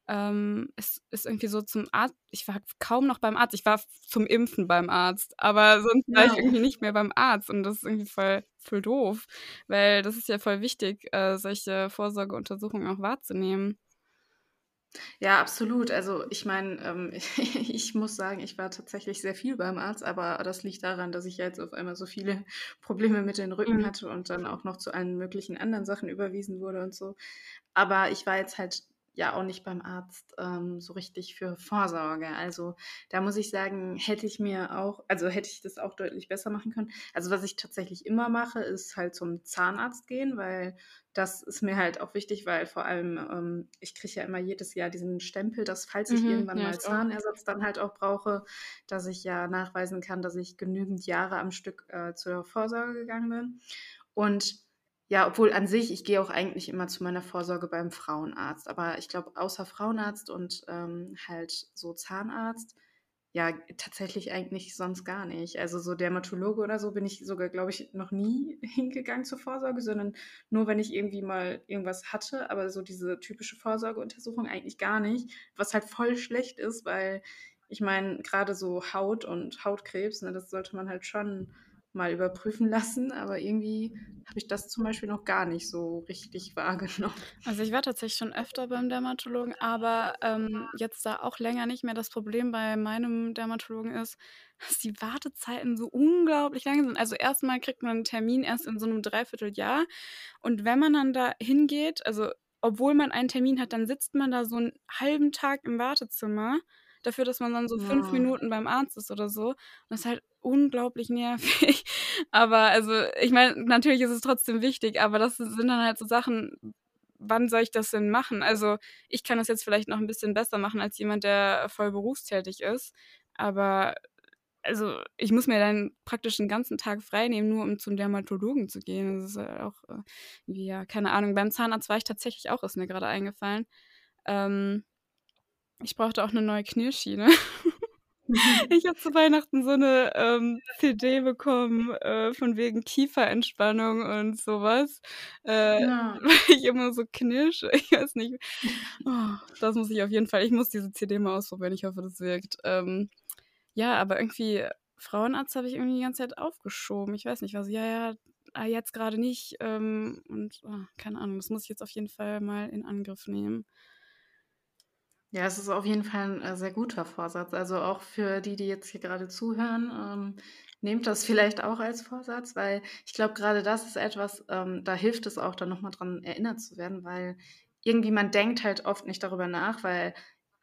ähm, ist, ist irgendwie so zum Arzt. Ich war kaum noch beim Arzt. Ich war zum Impfen beim Arzt, aber sonst war ich irgendwie nicht mehr beim Arzt und das ist irgendwie voll, voll doof, weil das ist ja voll wichtig, äh, solche Vorsorgeuntersuchungen auch wahrzunehmen. Ja, absolut. Also ich meine, ähm, ich muss sagen, ich war tatsächlich sehr viel beim Arzt, aber das liegt daran, dass ich jetzt auf einmal so viele Probleme mit den Rücken Mhm. hatte und dann auch noch zu allen möglichen anderen Sachen überwiesen wurde und so. Aber ich war jetzt halt ja auch nicht beim Arzt ähm, so richtig für Vorsorge. Also da muss ich sagen, hätte ich mir auch, also hätte ich das auch deutlich besser machen können. Also was ich tatsächlich immer mache, ist halt zum Zahnarzt gehen, weil das ist mir halt auch wichtig, weil vor allem ähm, ich kriege ja immer jedes Jahr diesen Stempel, dass falls ich Mhm, irgendwann ja, mal. Zahnersatz dann halt auch brauche, dass ich ja nachweisen kann, dass ich genügend Jahre am Stück äh, zur Vorsorge gegangen bin. Und ja, obwohl an sich, ich gehe auch eigentlich immer zu meiner Vorsorge beim Frauenarzt. Aber ich glaube, außer Frauenarzt und ähm, halt so Zahnarzt, ja, tatsächlich eigentlich sonst gar nicht. Also so Dermatologe oder so bin ich sogar, glaube ich, noch nie hingegangen zur Vorsorge, sondern nur, wenn ich irgendwie mal irgendwas hatte. Aber so diese typische Vorsorgeuntersuchung eigentlich gar nicht. Was halt voll schlecht ist, weil ich meine, gerade so Haut und Hautkrebs, ne, das sollte man halt schon mal überprüfen lassen, aber irgendwie habe ich das zum Beispiel noch gar nicht so richtig wahrgenommen. Also ich war tatsächlich schon öfter beim Dermatologen, aber ähm, jetzt da auch länger nicht mehr. Das Problem bei meinem Dermatologen ist, dass die Wartezeiten so unglaublich lang sind. Also erstmal kriegt man einen Termin erst in so einem Dreivierteljahr. Und wenn man dann da hingeht, also obwohl man einen Termin hat, dann sitzt man da so einen halben Tag im Wartezimmer dafür, dass man dann so fünf Ja. Minuten beim Arzt ist oder so. Und das ist halt unglaublich nervig. Aber also, ich meine, natürlich ist es trotzdem wichtig, aber das sind dann halt so Sachen, wann soll ich das denn machen? Also, ich kann das jetzt vielleicht noch ein bisschen besser machen als jemand, der voll berufstätig ist. Aber also, ich muss mir dann praktisch den ganzen Tag frei nehmen, nur um zum Dermatologen zu gehen. Das ist halt auch, äh, ja, keine Ahnung. Beim Zahnarzt war ich tatsächlich auch, ist mir gerade eingefallen. Ähm, ich brauchte auch eine neue Knirschschiene. Ich habe zu Weihnachten so eine ähm, CD bekommen, äh, von wegen Kieferentspannung und sowas, äh, Ja. weil ich immer so knirsche. Ich weiß nicht. Oh, das muss ich auf jeden Fall ich muss diese CD mal ausprobieren. Ich hoffe, das wirkt. Ähm, ja, aber irgendwie Frauenarzt habe ich irgendwie die ganze Zeit aufgeschoben. Ich weiß nicht, was ja, ja, ah, jetzt gerade nicht, ähm, und, oh, keine Ahnung, das muss ich jetzt auf jeden Fall mal in Angriff nehmen. Ja, es ist auf jeden Fall ein äh, sehr guter Vorsatz. Also auch für die, die jetzt hier gerade zuhören, ähm, nehmt das vielleicht auch als Vorsatz, weil ich glaube, gerade das ist etwas, ähm, da hilft es auch, dann nochmal dran erinnert zu werden, weil irgendwie man denkt halt oft nicht darüber nach, weil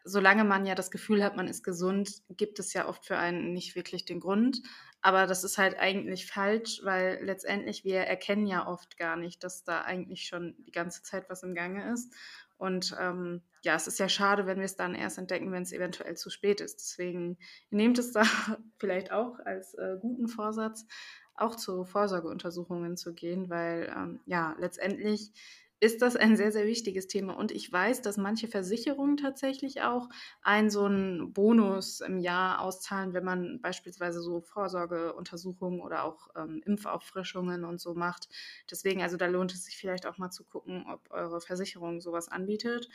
solange man ja das Gefühl hat, man ist gesund, gibt es ja oft für einen nicht wirklich den Grund. Aber das ist halt eigentlich falsch, weil letztendlich wir erkennen ja oft gar nicht, dass da eigentlich schon die ganze Zeit was im Gange ist. Und ähm, ja, es ist ja schade, wenn wir es dann erst entdecken, wenn es eventuell zu spät ist. Deswegen nehmt es da vielleicht auch als äh, guten Vorsatz, auch zu Vorsorgeuntersuchungen zu gehen, weil ähm, ja, letztendlich ist das ein sehr, sehr wichtiges Thema. Und ich weiß, dass manche Versicherungen tatsächlich auch einen so einen Bonus im Jahr auszahlen, wenn man beispielsweise so Vorsorgeuntersuchungen oder auch ähm, Impfauffrischungen und so macht. Deswegen, also da lohnt es sich vielleicht auch mal zu gucken, ob eure Versicherung sowas anbietet,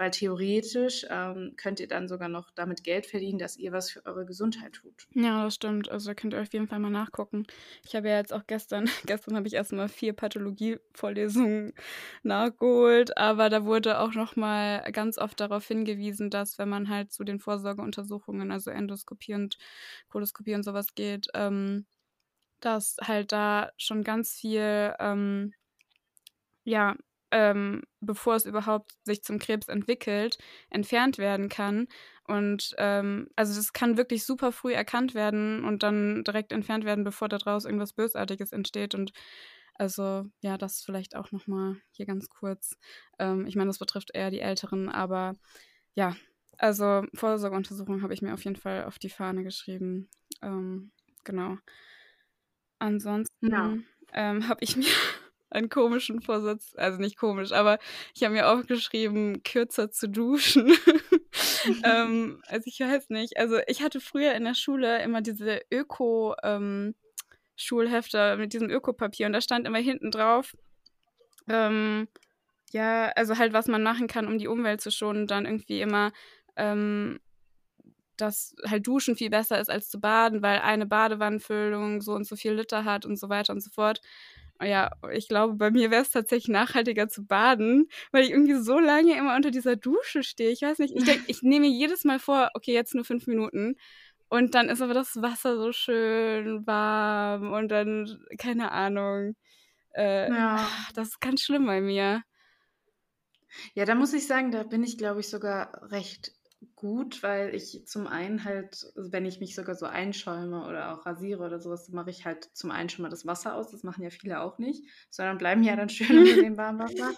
weil theoretisch ähm, könnt ihr dann sogar noch damit Geld verdienen, dass ihr was für eure Gesundheit tut. Ja, das stimmt. Also da könnt ihr auf jeden Fall mal nachgucken. Ich habe ja jetzt auch gestern, gestern habe ich erstmal vier Pathologie-Vorlesungen nachgeholt, aber da wurde auch noch mal ganz oft darauf hingewiesen, dass wenn man halt zu den Vorsorgeuntersuchungen, also Endoskopie und Koloskopie und sowas geht, ähm, dass halt da schon ganz viel, ähm, ja, ähm, bevor es überhaupt sich zum Krebs entwickelt, entfernt werden kann. Und ähm, also das kann wirklich super früh erkannt werden und dann direkt entfernt werden, bevor daraus irgendwas Bösartiges entsteht. Und also ja, das vielleicht auch nochmal hier ganz kurz. Ähm, ich meine, das betrifft eher die Älteren, aber ja, also Vorsorgeuntersuchung habe ich mir auf jeden Fall auf die Fahne geschrieben. Ähm, genau. Ansonsten ja. ähm, habe ich mir einen komischen Vorsatz, also nicht komisch, aber ich habe mir auch geschrieben, kürzer zu duschen. ähm, also ich weiß nicht. Also ich hatte früher in der Schule immer diese Öko- ähm, mit diesem Ökopapier und da stand immer hinten drauf, ähm, ja, also halt, was man machen kann, um die Umwelt zu schonen, dann irgendwie immer, ähm, dass halt Duschen viel besser ist als zu baden, weil eine Badewannenfüllung so und so viel Liter hat und so weiter und so fort. Ja, ich glaube, bei mir wäre es tatsächlich nachhaltiger zu baden, weil ich irgendwie so lange immer unter dieser Dusche stehe. Ich weiß nicht, ich denke, ich nehme mir jedes Mal vor, okay, jetzt nur fünf Minuten. Und dann ist aber das Wasser so schön warm und dann, keine Ahnung. Äh, ja. Das ist ganz schlimm bei mir. Ja, da muss ich sagen, da bin ich, glaube ich, sogar recht gut, weil ich zum einen halt, wenn ich mich sogar so einschäume oder auch rasiere oder sowas, mache ich halt zum einen schon mal das Wasser aus. Das machen ja viele auch nicht, sondern bleiben ja dann schön unter dem warmen Wasser.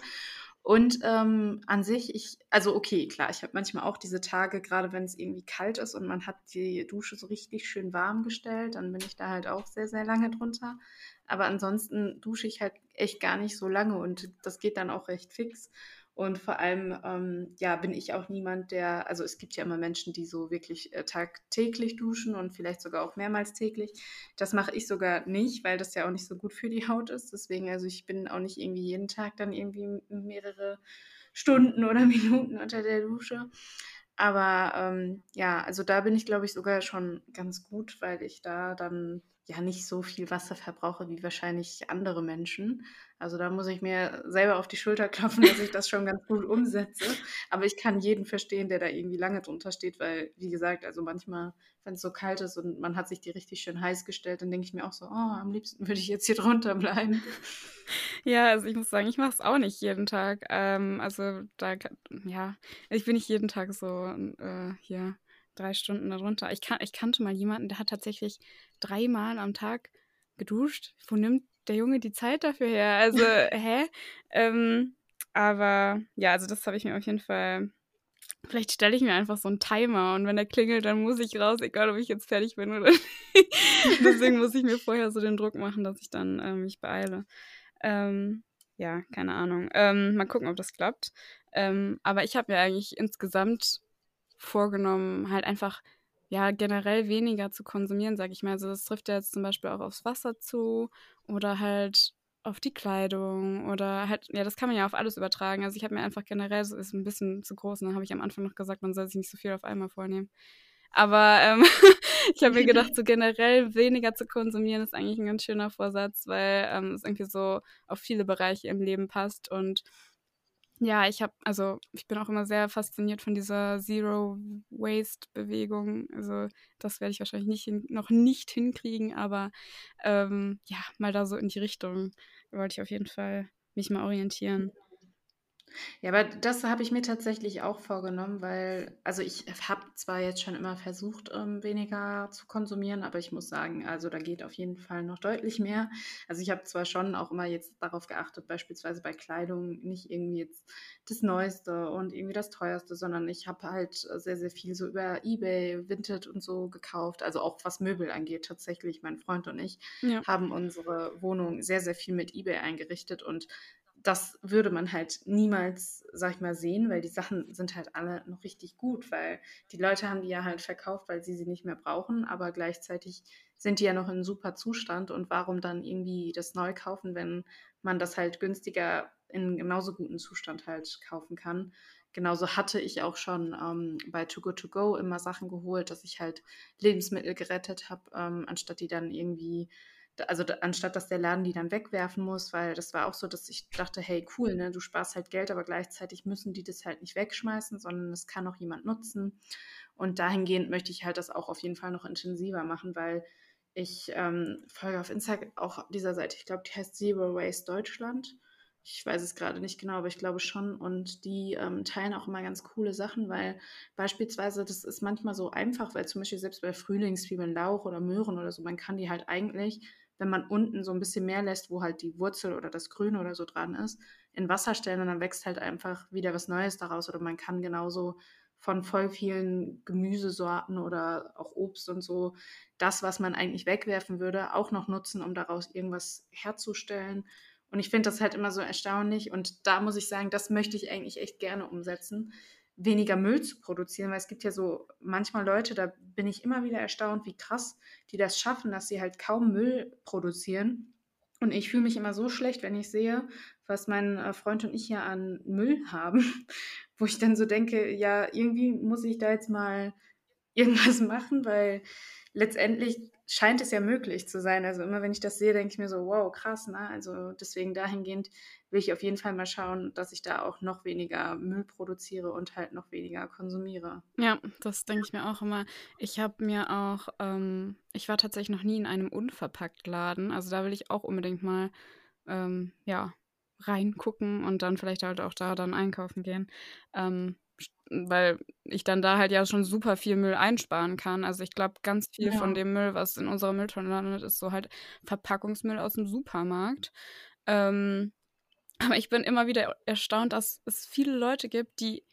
Und ähm, an sich, ich, also okay, klar, ich habe manchmal auch diese Tage, gerade wenn es irgendwie kalt ist und man hat die Dusche so richtig schön warm gestellt, dann bin ich da halt auch sehr, sehr lange drunter. Aber ansonsten dusche ich halt echt gar nicht so lange und das geht dann auch recht fix. Und vor allem, ähm, ja, bin ich auch niemand, der, also es gibt ja immer Menschen, die so wirklich äh, tagtäglich duschen und vielleicht sogar auch mehrmals täglich. Das mache ich sogar nicht, weil das ja auch nicht so gut für die Haut ist. Deswegen, also ich bin auch nicht irgendwie jeden Tag dann irgendwie mehrere Stunden oder Minuten unter der Dusche. Aber ähm, ja, also da bin ich, glaube ich, sogar schon ganz gut, weil ich da dann ja nicht so viel Wasser verbrauche wie wahrscheinlich andere Menschen. Also da muss ich mir selber auf die Schulter klopfen, dass ich das schon ganz gut umsetze. Aber ich kann jeden verstehen, der da irgendwie lange drunter steht, weil, wie gesagt, also manchmal, wenn es so kalt ist und man hat sich die richtig schön heiß gestellt, dann denke ich mir auch so, oh, am liebsten würde ich jetzt hier drunter bleiben. Ja, also ich muss sagen, ich mache es auch nicht jeden Tag. Ähm, also da, ja, ich bin nicht jeden Tag so äh, hier drei Stunden darunter. Ich, kan ich kannte mal jemanden, der hat tatsächlich dreimal am Tag geduscht. Wo nimmt der Junge die Zeit dafür her? Also, hä? Ähm, aber ja, also das habe ich mir auf jeden Fall. Vielleicht stelle ich mir einfach so einen Timer und wenn der klingelt, dann muss ich raus, egal ob ich jetzt fertig bin oder nicht. Deswegen muss ich mir vorher so den Druck machen, dass ich dann äh, mich beeile. Ähm, ja, keine Ahnung. Ähm, mal gucken, ob das klappt. Ähm, aber ich habe mir eigentlich insgesamt vorgenommen, halt einfach ja generell weniger zu konsumieren, sage ich mal. Also das trifft ja jetzt zum Beispiel auch aufs Wasser zu oder halt auf die Kleidung oder halt, ja, das kann man ja auf alles übertragen. Also ich habe mir einfach generell, so ist ein bisschen zu groß, dann habe ich am Anfang noch gesagt, man soll sich nicht so viel auf einmal vornehmen. Aber ähm, ich habe mir gedacht, so generell weniger zu konsumieren ist eigentlich ein ganz schöner Vorsatz, weil ähm, es irgendwie so auf viele Bereiche im Leben passt und ja, ich habe, also ich bin auch immer sehr fasziniert von dieser Zero Waste Bewegung. Also das werde ich wahrscheinlich nicht hin, noch nicht hinkriegen, aber ähm, ja, mal da so in die Richtung wollte ich auf jeden Fall mich mal orientieren. Ja, aber das habe ich mir tatsächlich auch vorgenommen, weil, also ich habe zwar jetzt schon immer versucht, ähm, weniger zu konsumieren, aber ich muss sagen, also da geht auf jeden Fall noch deutlich mehr. Also ich habe zwar schon auch immer jetzt darauf geachtet, beispielsweise bei Kleidung nicht irgendwie jetzt das Neueste und irgendwie das Teuerste, sondern ich habe halt sehr, sehr viel so über eBay, Vinted und so gekauft. Also auch was Möbel angeht, tatsächlich. Mein Freund und ich ja. haben unsere Wohnung sehr, sehr viel mit eBay eingerichtet und das würde man halt niemals, sag ich mal, sehen, weil die Sachen sind halt alle noch richtig gut, weil die Leute haben die ja halt verkauft, weil sie sie nicht mehr brauchen, aber gleichzeitig sind die ja noch in super Zustand und warum dann irgendwie das neu kaufen, wenn man das halt günstiger in genauso guten Zustand halt kaufen kann. Genauso hatte ich auch schon ähm, bei Too Good To Go immer Sachen geholt, dass ich halt Lebensmittel gerettet habe, ähm, anstatt die dann irgendwie also anstatt dass der Laden die dann wegwerfen muss, weil das war auch so, dass ich dachte, hey, cool, ne, du sparst halt Geld, aber gleichzeitig müssen die das halt nicht wegschmeißen, sondern es kann auch jemand nutzen. Und dahingehend möchte ich halt das auch auf jeden Fall noch intensiver machen, weil ich ähm, folge auf Instagram auch dieser Seite, ich glaube, die heißt Zero Waste Deutschland. Ich weiß es gerade nicht genau, aber ich glaube schon. Und die ähm, teilen auch immer ganz coole Sachen, weil beispielsweise, das ist manchmal so einfach, weil zum Beispiel selbst bei Frühlingszwiebeln, Lauch oder Möhren oder so, man kann die halt eigentlich, wenn man unten so ein bisschen mehr lässt, wo halt die Wurzel oder das Grüne oder so dran ist, in Wasser stellen und dann wächst halt einfach wieder was Neues daraus. Oder man kann genauso von voll vielen Gemüsesorten oder auch Obst und so das, was man eigentlich wegwerfen würde, auch noch nutzen, um daraus irgendwas herzustellen. Und ich finde das halt immer so erstaunlich. Und da muss ich sagen, das möchte ich eigentlich echt gerne umsetzen, weniger Müll zu produzieren, weil es gibt ja so manchmal Leute, da bin ich immer wieder erstaunt, wie krass die das schaffen, dass sie halt kaum Müll produzieren. Und ich fühle mich immer so schlecht, wenn ich sehe, was mein äh, Freund und ich hier an Müll haben, wo ich dann so denke, ja, irgendwie muss ich da jetzt mal irgendwas machen, weil letztendlich scheint es ja möglich zu sein. Also immer wenn ich das sehe, denke ich mir so, wow, krass, ne? Also deswegen dahingehend will ich auf jeden Fall mal schauen, dass ich da auch noch weniger Müll produziere und halt noch weniger konsumiere. Ja, das denke ich mir auch immer. Ich habe mir auch, ähm, ich war tatsächlich noch nie in einem Unverpacktladen. Also da will ich auch unbedingt mal, ähm, ja, reingucken und dann vielleicht halt auch da dann einkaufen gehen. Ähm, weil ich dann da halt ja schon super viel Müll einsparen kann. Also ich glaube, ganz viel ja. von dem Müll, was in unserer Mülltonne landet, ist so halt Verpackungsmüll aus dem Supermarkt. Ähm, aber ich bin immer wieder erstaunt, dass es viele Leute gibt, die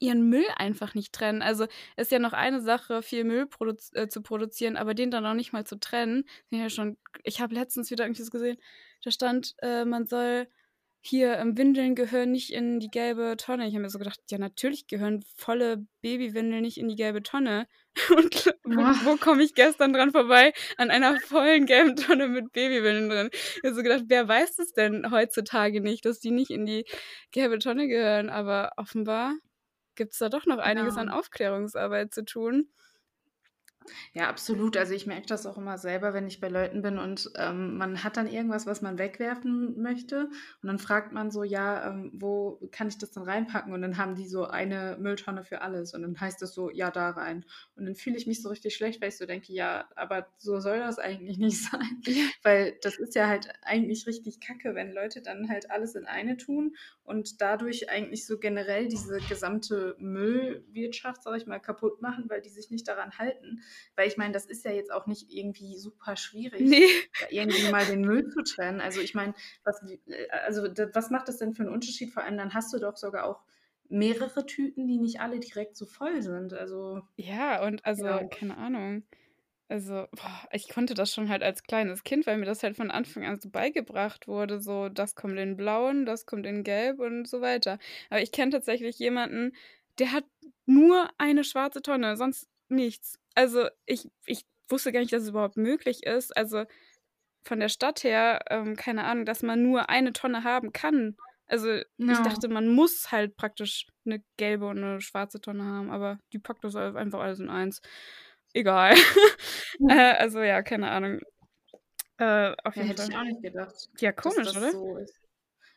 ihren Müll einfach nicht trennen. Also ist ja noch eine Sache, viel Müll produz äh, zu produzieren, aber den dann auch nicht mal zu trennen. Ja schon, ich habe letztens wieder irgendwas gesehen, da stand, äh, man soll hier ähm, Windeln gehören nicht in die gelbe Tonne. Ich habe mir so gedacht, ja, natürlich gehören volle Babywindeln nicht in die gelbe Tonne. Und wo, wo komme ich gestern dran vorbei? An einer vollen gelben Tonne mit Babywindeln drin. Ich habe so gedacht, wer weiß das denn heutzutage nicht, dass die nicht in die gelbe Tonne gehören? Aber offenbar gibt es da doch noch einiges ja. an Aufklärungsarbeit zu tun. Ja, absolut. Also ich merke das auch immer selber, wenn ich bei Leuten bin und ähm, man hat dann irgendwas, was man wegwerfen möchte. Und dann fragt man so, ja, ähm, wo kann ich das denn reinpacken? Und dann haben die so eine Mülltonne für alles. Und dann heißt das so, ja, da rein. Und dann fühle ich mich so richtig schlecht, weil ich so denke, ja, aber so soll das eigentlich nicht sein. Weil das ist ja halt eigentlich richtig kacke, wenn Leute dann halt alles in eine tun und dadurch eigentlich so generell diese gesamte Müllwirtschaft, sag ich mal, kaputt machen, weil die sich nicht daran halten. Weil ich meine, das ist ja jetzt auch nicht irgendwie super schwierig, nee. irgendwie mal den Müll zu trennen. Also ich meine, was, äh, also, was macht das denn für einen Unterschied? Vor allem dann hast du doch sogar auch mehrere Tüten, die nicht alle direkt so voll sind. Also ja, und also ja. keine Ahnung. Also, boah, ich konnte das schon halt als kleines Kind, weil mir das halt von Anfang an so beigebracht wurde, so das kommt in blauen, das kommt in gelb und so weiter. Aber ich kenne tatsächlich jemanden, der hat nur eine schwarze Tonne, sonst nichts. Also ich, ich wusste gar nicht, dass es überhaupt möglich ist. Also von der Stadt her, ähm, keine Ahnung, dass man nur eine Tonne haben kann. Also ja. ich dachte, man muss halt praktisch eine gelbe und eine schwarze Tonne haben, aber die packt das einfach alles in eins. Egal. äh, also ja, keine Ahnung. Äh, auf ja, jeden hätte Fall. ich auch nicht gedacht. Ja, komisch, oder? So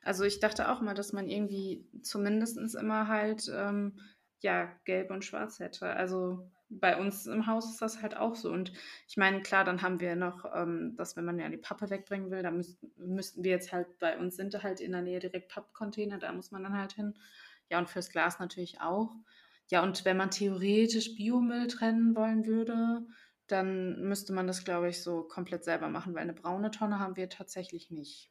also ich dachte auch mal, dass man irgendwie zumindest immer halt ähm, ja gelb und schwarz hätte. Also bei uns im Haus ist das halt auch so. Und ich meine, klar, dann haben wir noch, ähm, dass wenn man ja die Pappe wegbringen will, dann müß, müssten wir jetzt halt, bei uns sind halt in der Nähe direkt Pappcontainer, da muss man dann halt hin. Ja, und fürs Glas natürlich auch. Ja, und wenn man theoretisch Biomüll trennen wollen würde, dann müsste man das, glaube ich, so komplett selber machen, weil eine braune Tonne haben wir tatsächlich nicht.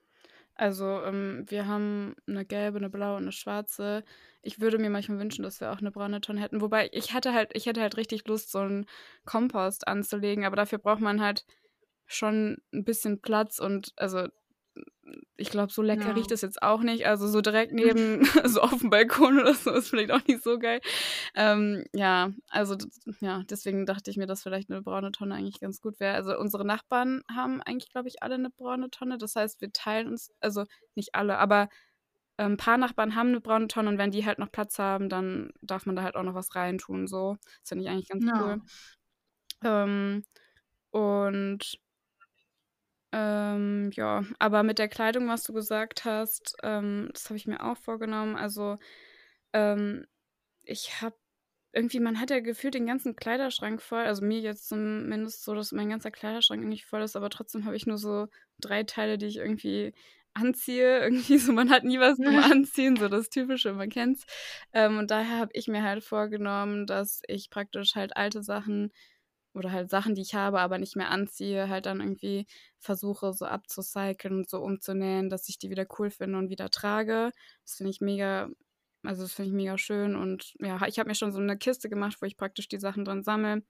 Also, ähm, wir haben eine gelbe, eine blaue und eine schwarze. Ich würde mir manchmal wünschen, dass wir auch eine braune Tonne hätten. Wobei ich hatte halt ich hätte halt richtig Lust, so einen Kompost anzulegen, aber dafür braucht man halt schon ein bisschen Platz und also ich glaube, so lecker ja. riecht es jetzt auch nicht. Also so direkt neben, so auf dem Balkon oder so, ist vielleicht auch nicht so geil. Ähm, ja, also ja, deswegen dachte ich mir, dass vielleicht eine braune Tonne eigentlich ganz gut wäre. Also unsere Nachbarn haben eigentlich, glaube ich, alle eine braune Tonne. Das heißt, wir teilen uns, also nicht alle, aber ein ähm, paar Nachbarn haben eine braune Tonne und wenn die halt noch Platz haben, dann darf man da halt auch noch was reintun. So, das finde ich eigentlich ganz ja. cool. Ähm, und Ähm, ja, aber mit der Kleidung, was du gesagt hast, ähm, das habe ich mir auch vorgenommen. Also, ähm, ich habe irgendwie man hat ja gefühlt den ganzen Kleiderschrank voll. Also, mir jetzt zumindest so, dass mein ganzer Kleiderschrank eigentlich voll ist, aber trotzdem habe ich nur so 3 Teile, die ich irgendwie anziehe. Irgendwie so, man hat nie was zum Anziehen, so das Typische, man kennt's. Ähm, und daher habe ich mir halt vorgenommen, dass ich praktisch halt alte Sachen oder halt Sachen, die ich habe, aber nicht mehr anziehe, halt dann irgendwie versuche, so abzucyceln und so umzunähen, dass ich die wieder cool finde und wieder trage. Das finde ich mega also, das finde ich mega schön und ja, ich habe mir schon so eine Kiste gemacht, wo ich praktisch die Sachen drin sammle,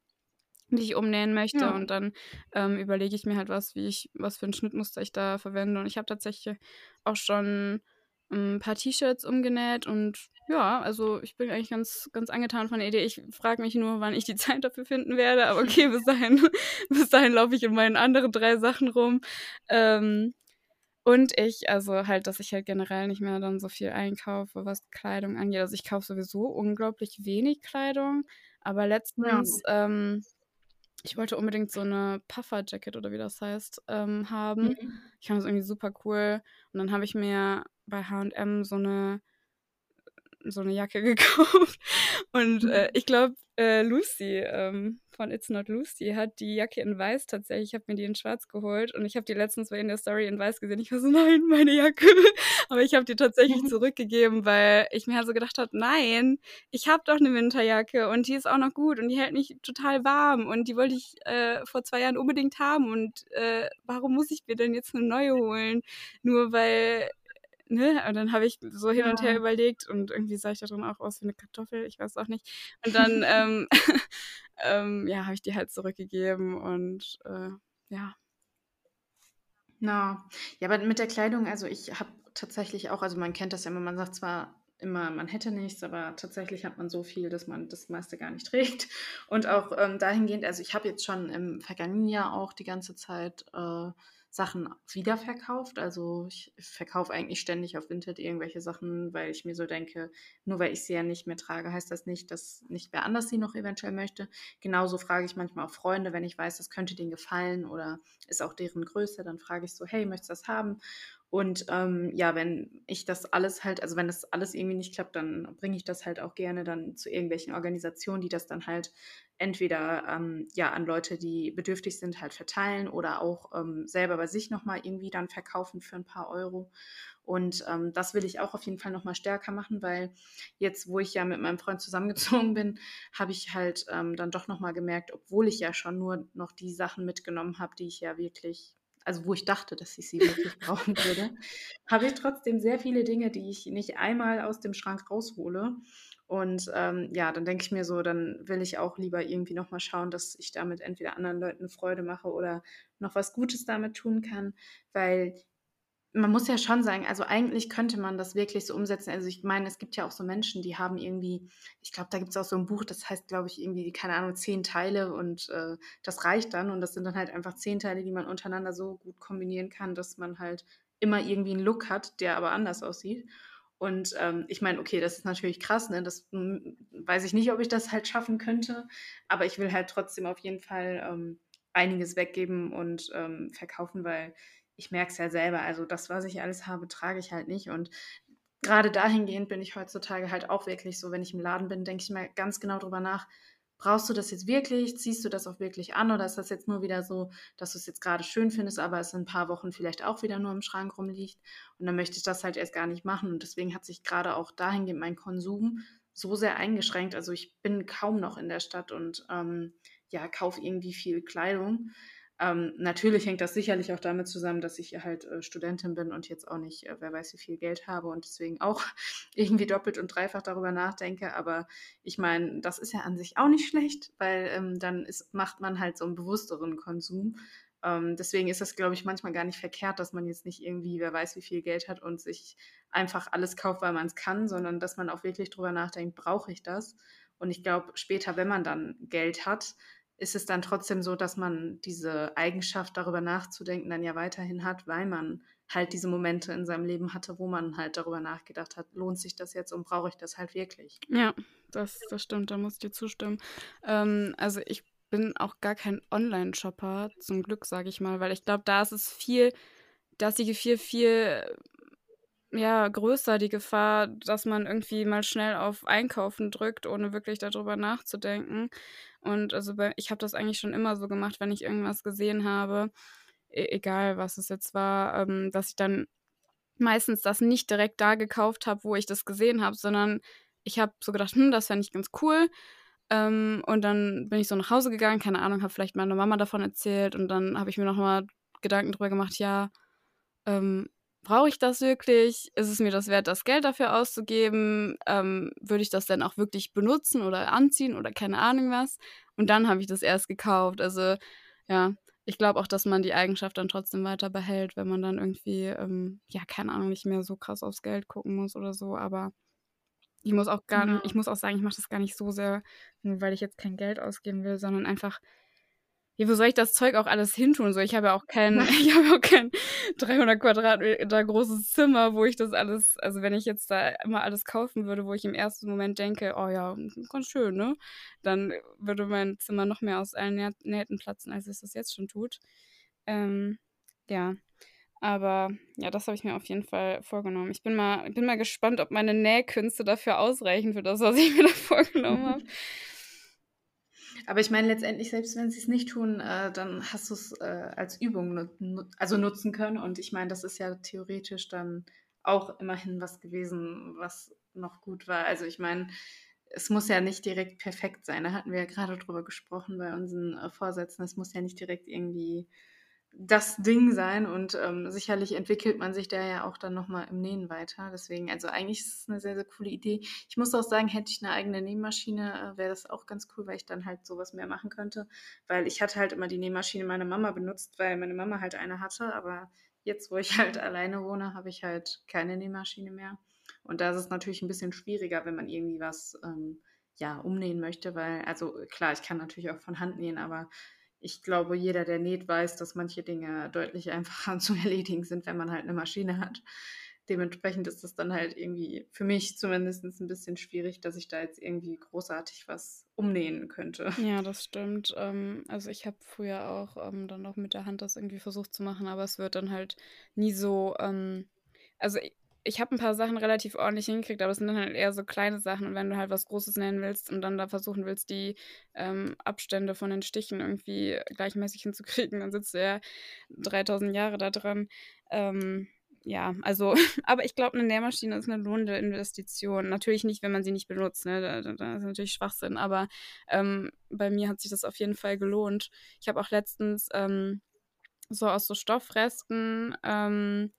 die ich umnähen möchte Ja. und dann, ähm, überlege ich mir halt was, wie ich was für ein Schnittmuster ich da verwende und ich habe tatsächlich auch schon ein paar T-Shirts umgenäht und ja, also, ich bin eigentlich ganz ganz angetan von der Idee. Ich frage mich nur, wann ich die Zeit dafür finden werde, aber okay, bis dahin bis dahin laufe ich in meinen anderen 3 Sachen rum. Ähm, und ich also, halt, dass ich halt generell nicht mehr dann so viel einkaufe, was Kleidung angeht. Also, ich kaufe sowieso unglaublich wenig Kleidung, aber Ja. letztens, ähm ich wollte unbedingt so 'ne Puffer-Jacket oder wie das heißt, ähm, haben. Mhm. Ich fand das irgendwie super cool und dann habe ich mir bei H&M so 'ne so 'ne Jacke gekauft und, äh, Mhm. ich glaube, äh, Lucy, ähm, von It's Not Lucy hat die Jacke in weiß tatsächlich ich habe mir die in schwarz geholt und ich habe die letztens bei in der Story in weiß gesehen. Ich war so: „Nein, meine Jacke.“ Aber ich habe die tatsächlich zurückgegeben, weil ich mir halt so gedacht habe: „Nein, ich habe doch 'ne Winterjacke und die ist auch noch gut und die hält mich total warm und die wollte ich, äh, vor 2 Jahren unbedingt haben und, äh, warum muss ich mir denn jetzt 'ne neue holen, nur weil“ ne? Und dann habe ich so hin und her Ja. überlegt und irgendwie sah ich da drin auch aus wie 'ne Kartoffel, ich weiß auch nicht. Und dann, ähm, ähm, ja, habe ich die halt zurückgegeben und, äh, ja. Na, ja, aber mit der Kleidung also, ich habe tatsächlich auch also, man kennt das ja immer, man sagt zwar immer, man hätte nichts, aber tatsächlich hat man so viel, dass man das meiste gar nicht trägt. Und auch, ähm, dahingehend also, ich habe jetzt schon im vergangenen Jahr auch die ganze Zeit, äh, Sachen wiederverkauft. Also, ich verkaufe eigentlich ständig auf Vinted irgendwelche Sachen, weil ich mir so denke, nur weil ich sie ja nicht mehr trage, heißt das nicht, dass nicht wer anders sie noch eventuell möchte. Genauso frage ich manchmal auch Freunde, wenn ich weiß, das könnte denen gefallen oder ist auch deren Größe, dann frage ich so: „Hey, möchtest du das haben?“ Und, ähm, ja, wenn ich das alles halt also, wenn das alles irgendwie nicht klappt, dann bringe ich das halt auch gerne dann zu irgendwelchen Organisationen, die das dann halt entweder, ähm, ja, an Leute, die bedürftig sind, halt verteilen oder auch, ähm, selber bei sich noch mal irgendwie dann verkaufen für 'n paar Euro. Und, ähm, das will ich auch auf jeden Fall noch mal stärker machen, weil jetzt, wo ich ja mit meinem Freund zusammengezogen bin, habe ich halt, ähm, dann doch noch mal gemerkt, obwohl ich ja schon nur noch die Sachen mitgenommen habe, die ich ja wirklich also, wo ich dachte, dass ich sie wirklich brauchen würde, habe ich trotzdem sehr viele Dinge, die ich nicht einmal aus dem Schrank raushole. Und, ähm, ja, dann denke ich mir so, dann will ich auch lieber irgendwie noch mal schauen, dass ich damit entweder anderen Leuten Freude mache oder noch was Gutes damit tun kann, weil man muss ja schon sagen, also, eigentlich könnte man das wirklich so umsetzen. Also, ich meine, es gibt ja auch so Menschen, die haben irgendwie ich glaube, da gibt's auch so 'n Buch, das heißt, glaube ich, irgendwie, keine Ahnung, „10 Teile“ und, äh, das reicht dann. Und das sind dann halt einfach 10 Teile, die man untereinander so gut kombinieren kann, dass man halt immer irgendwie 'n Look hat, der aber anders aussieht. Und, ähm, ich meine, okay, das ist natürlich krass, ne? Das, hm, weiß ich nicht, ob ich das halt schaffen könnte, aber ich will halt trotzdem auf jeden Fall, ähm, einiges weggeben und, ähm, verkaufen, weil ich merke es ja selber, also, das, was ich alles habe, trage ich halt nicht. Und grade dahingehend bin ich heutzutage halt auch wirklich so, wenn ich im Laden bin, denke ich mir ganz genau drüber nach: „Brauchst du das jetzt wirklich? Ziehst du das auch wirklich an oder ist das jetzt nur wieder so, dass du's jetzt grade schön findest, aber es in 'n paar Wochen vielleicht auch wieder nur im Schrank rumliegt?“ Und dann möchte ich das halt erst gar nicht machen. Und deswegen hat sich grade auch dahingehend mein Konsum so sehr eingeschränkt. Also, ich bin kaum noch in der Stadt und, ähm, ja, kaufe irgendwie viel Kleidung. Ähm, natürlich hängt das sicherlich auch damit zusammen, dass ich halt, äh, Studentin bin und jetzt auch nicht, äh, wer weiß wie viel Geld habe und deswegen auch irgendwie doppelt und dreifach darüber nachdenke. Aber ich meine, das ist ja an sich auch nicht schlecht, weil, ähm, dann ist macht man halt so 'n bewussteren Konsum. Ähm, deswegen ist das, glaube ich, manchmal gar nicht verkehrt, dass man jetzt nicht irgendwie, wer weiß wie viel Geld hat und sich einfach alles kauft, weil man's kann, sondern dass man auch wirklich drüber nachdenkt: „Brauche ich das?“ Und ich glaube, später, wenn man dann Geld hat, ist es dann trotzdem so, dass man diese Eigenschaft, darüber nachzudenken, dann ja weiterhin hat, weil man halt diese Momente in seinem Leben hatte, wo man halt darüber nachgedacht hat: „Lohnt sich das jetzt und brauche ich das halt wirklich?“ Ja, das das stimmt, da muss ich dir zustimmen. Ähm, also, ich bin auch gar kein Online-Shopper, zum Glück, sage ich mal, weil ich glaube, da ist es viel da ist die viel, viel ja, größer die Gefahr, dass man irgendwie mal schnell auf Einkaufen drückt, ohne wirklich darüber nachzudenken. Und also bei ich habe das eigentlich schon immer so gemacht, wenn ich irgendwas gesehen habe, e egal was es jetzt war, ähm, dass ich dann meistens das nicht direkt da gekauft habe, wo ich das gesehen habe, sondern ich habe so gedacht: „Hm, das fände ich ganz cool.“ Ähm, und dann bin ich so nach Hause gegangen, keine Ahnung, habe vielleicht meiner Mama davon erzählt und dann habe ich mir noch mal Gedanken drüber gemacht: „Ja, ähm, brauche ich das wirklich? Ist es mir das wert, das Geld dafür auszugeben? Ähm, würde ich das denn auch wirklich benutzen oder anziehen oder keine Ahnung was?“ Und dann habe ich das erst gekauft. Also, ja, ich glaube auch, dass man die Eigenschaft dann trotzdem weiter behält, wenn man dann irgendwie, ähm, ja, keine Ahnung, nicht mehr so krass aufs Geld gucken muss oder so. Aber ich muss auch gar Ja. ich muss auch sagen, ich mache das gar nicht so sehr, nur weil ich jetzt kein Geld ausgeben will, sondern einfach ja, wo soll ich das Zeug auch alles hintun? So, ich habe ja auch kein ich habe auch kein 300 Quadratmeter großes Zimmer, wo ich das alles also, wenn ich jetzt da immer alles kaufen würde, wo ich im ersten Moment denke: „Oh ja, ganz schön, ne?“ Dann würde mein Zimmer noch mehr aus allen Näh Nähten platzen, als es das jetzt schon tut. Ähm, ja, aber ja, das habe ich mir auf jeden Fall vorgenommen. Ich bin mal bin mal gespannt, ob meine Nähkünste dafür ausreichen für das, was ich mir da vorgenommen habe. Aber ich meine letztendlich, selbst wenn sie es nicht tun, äh, dann hast du's, äh, als Übung nu nu also nutzen können. Und ich meine, das ist ja theoretisch dann auch immerhin was gewesen, was noch gut war. Also, ich meine, es muss ja nicht direkt perfekt sein. Da hatten wir ja grade drüber gesprochen bei unseren, äh, Vorsätzen. Es muss ja nicht direkt irgendwie das Ding sein und, ähm, sicherlich entwickelt man sich da ja auch dann noch mal im Nähen weiter. Deswegen also, eigentlich ist es 'ne sehr, sehr coole Idee. Ich muss auch sagen, hätte ich 'ne eigene Nähmaschine, äh, wäre das auch ganz cool, weil ich dann halt so was mehr machen könnte. Weil ich hatte halt immer die Nähmaschine meiner Mama benutzt, weil meine Mama halt eine hatte, aber jetzt, wo ich halt alleine wohne, habe ich halt keine Nähmaschine mehr. Und da ist es natürlich 'n bisschen schwieriger, wenn man irgendwie was, ähm, ja, umnähen möchte, weil also, klar, ich kann natürlich auch von Hand nähen, aber ich glaube, jeder, der näht, weiß, dass manche Dinge deutlich einfacher zu erledigen sind, wenn man halt 'ne Maschine hat. Dementsprechend ist das dann halt irgendwie für mich zumindestens 'n bisschen schwierig, dass ich da jetzt irgendwie großartig was umnähen könnte. Ja, das stimmt. Ähm, also, ich habe früher auch, ähm, dann noch mit der Hand das irgendwie versucht zu machen, aber es wird dann halt nie so, ähm also, ich habe 'n paar Sachen relativ ordentlich hingekriegt, aber es sind dann halt eher so kleine Sachen. Und wenn du halt was Großes nähen willst und dann da versuchen willst, die, ähm, Abstände von den Stichen irgendwie gleichmäßig hinzukriegen, dann sitzt du ja 3.000 Jahre da dran. Ähm, ja, also aber ich glaube, 'ne Nähmaschine ist 'ne lohnende Investition. Natürlich nicht, wenn man sie nicht benutzt, ne? Da da da ist natürlich Schwachsinn, aber, ähm, bei mir hat sich das auf jeden Fall gelohnt. Ich habe auch letztens, ähm, so aus so Stoffresten, ähm,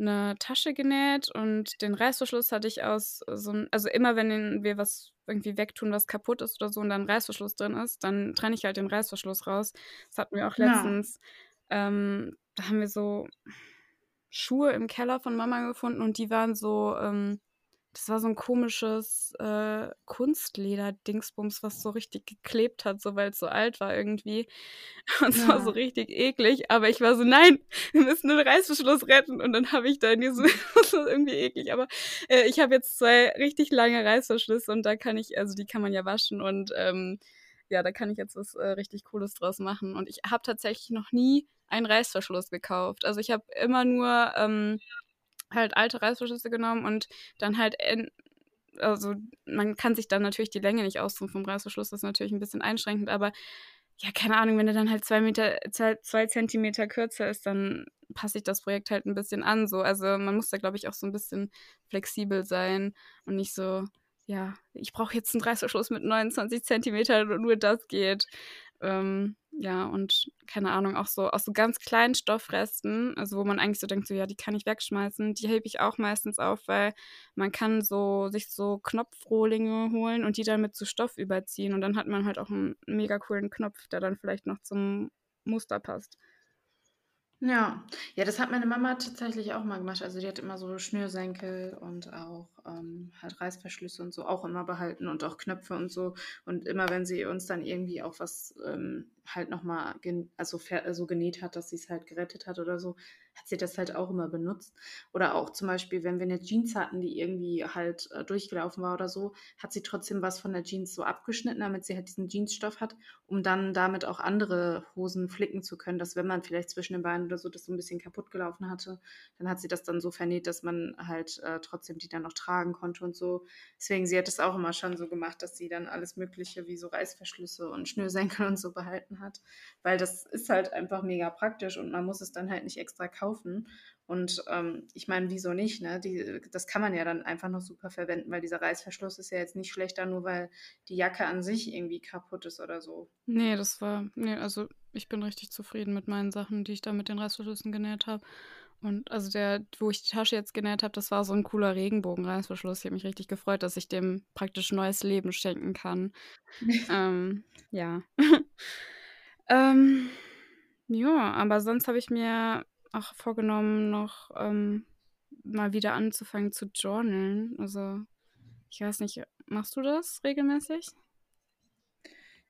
'ne Tasche genäht und den Reißverschluss hatte ich aus so 'n also, immer wenn wir was irgendwie wegtun, was kaputt ist oder so und da 'n Reißverschluss drin ist, dann trenne ich halt den Reißverschluss raus. Das hatten wir auch Ja. letztens. Ähm, da haben wir so Schuhe im Keller von Mama gefunden und die waren so, ähm das war so 'n komisches, äh, Kunstleder-Dingsbums, was so richtig geklebt hat, so weil's so alt war irgendwie. Und es war so Ja. richtig eklig, aber ich war so: „Nein, wir müssen den Reißverschluss retten.“ Und dann habe ich da in diesem das war irgendwie eklig, aber, äh, ich habe jetzt 2 richtig lange Reißverschlüsse und da kann ich also, die kann man ja waschen und, ähm, ja, da kann ich jetzt was, äh, richtig Cooles draus machen. Und ich habe tatsächlich noch nie einen Reißverschluss gekauft. Also, ich habe immer nur, ähm, halt alte Reißverschlüsse genommen und dann halt en also, man kann sich dann natürlich die Länge nicht aussuchen vom Reißverschluss, das ist natürlich 'n bisschen einschränkend, aber ja, keine Ahnung, wenn der dann halt 2 Meter zwei 2 Zentimeter kürzer ist, dann passe ich das Projekt halt 'n bisschen an so. Also, man muss da, glaube ich, auch so 'n bisschen flexibel sein und nicht so: „Ja, ich brauche jetzt 'n Reißverschluss mit 29 Zentimetern und nur das geht.“ Ähm, ja, und keine Ahnung, auch so aus so ganz kleinen Stoffresten, also, wo man eigentlich so denkt, so: „Ja, die kann ich wegschmeißen“, die hebe ich auch meistens auf, weil man kann so sich so Knopfrohlinge holen und die dann mit so Stoff überziehen und dann hat man halt auch 'n mega coolen Knopf, der dann vielleicht noch zum Muster passt. Ja. Ja, das hat meine Mama tatsächlich auch mal gemacht. Also, die hat immer so Schnürsenkel und auch, ähm, halt Reißverschlüsse und so auch immer behalten und auch Knöpfe und so. Und immer wenn sie uns dann irgendwie auch was, ähm, halt noch mal gen also, fer so genäht hat, dass sie's halt gerettet hat oder so, hat sie das halt auch immer benutzt. Oder auch zum Beispiel, wenn wir eine Jeans hatten, die irgendwie halt äh, durchgelaufen war oder so, hat sie trotzdem was von der Jeans so abgeschnitten, damit sie halt diesen Jeansstoff hat, um dann damit auch andere Hosen flicken zu können, dass wenn man vielleicht zwischen den Beinen oder so das so ein bisschen kaputt gelaufen hatte, dann hat sie das dann so vernäht, dass man halt äh, trotzdem die dann noch tragen konnte und so. Deswegen, sie hat es auch immer schon so gemacht, dass sie dann alles Mögliche wie so Reißverschlüsse und Schnürsenkel und so behalten hat, weil das ist halt einfach mega praktisch und man muss es dann halt nicht extra kaufen. Und ähm, ich meine, wieso nicht? Ne? Die, das kann man ja dann einfach noch super verwenden, weil dieser Reißverschluss ist ja jetzt nicht schlechter, nur weil die Jacke an sich irgendwie kaputt ist oder so. Nee, das war, nee, also ich bin richtig zufrieden mit meinen Sachen, die ich da mit den Reißverschlüssen genäht habe. Und also der, wo ich die Tasche jetzt genäht habe, das war so ein cooler Regenbogenreißverschluss. Ich habe mich richtig gefreut, dass ich dem praktisch neues Leben schenken kann. ähm, ja. ähm, ja, aber sonst habe ich mir auch vorgenommen, noch ähm, mal wieder anzufangen zu journalen. Also, ich weiß nicht, machst du das regelmäßig?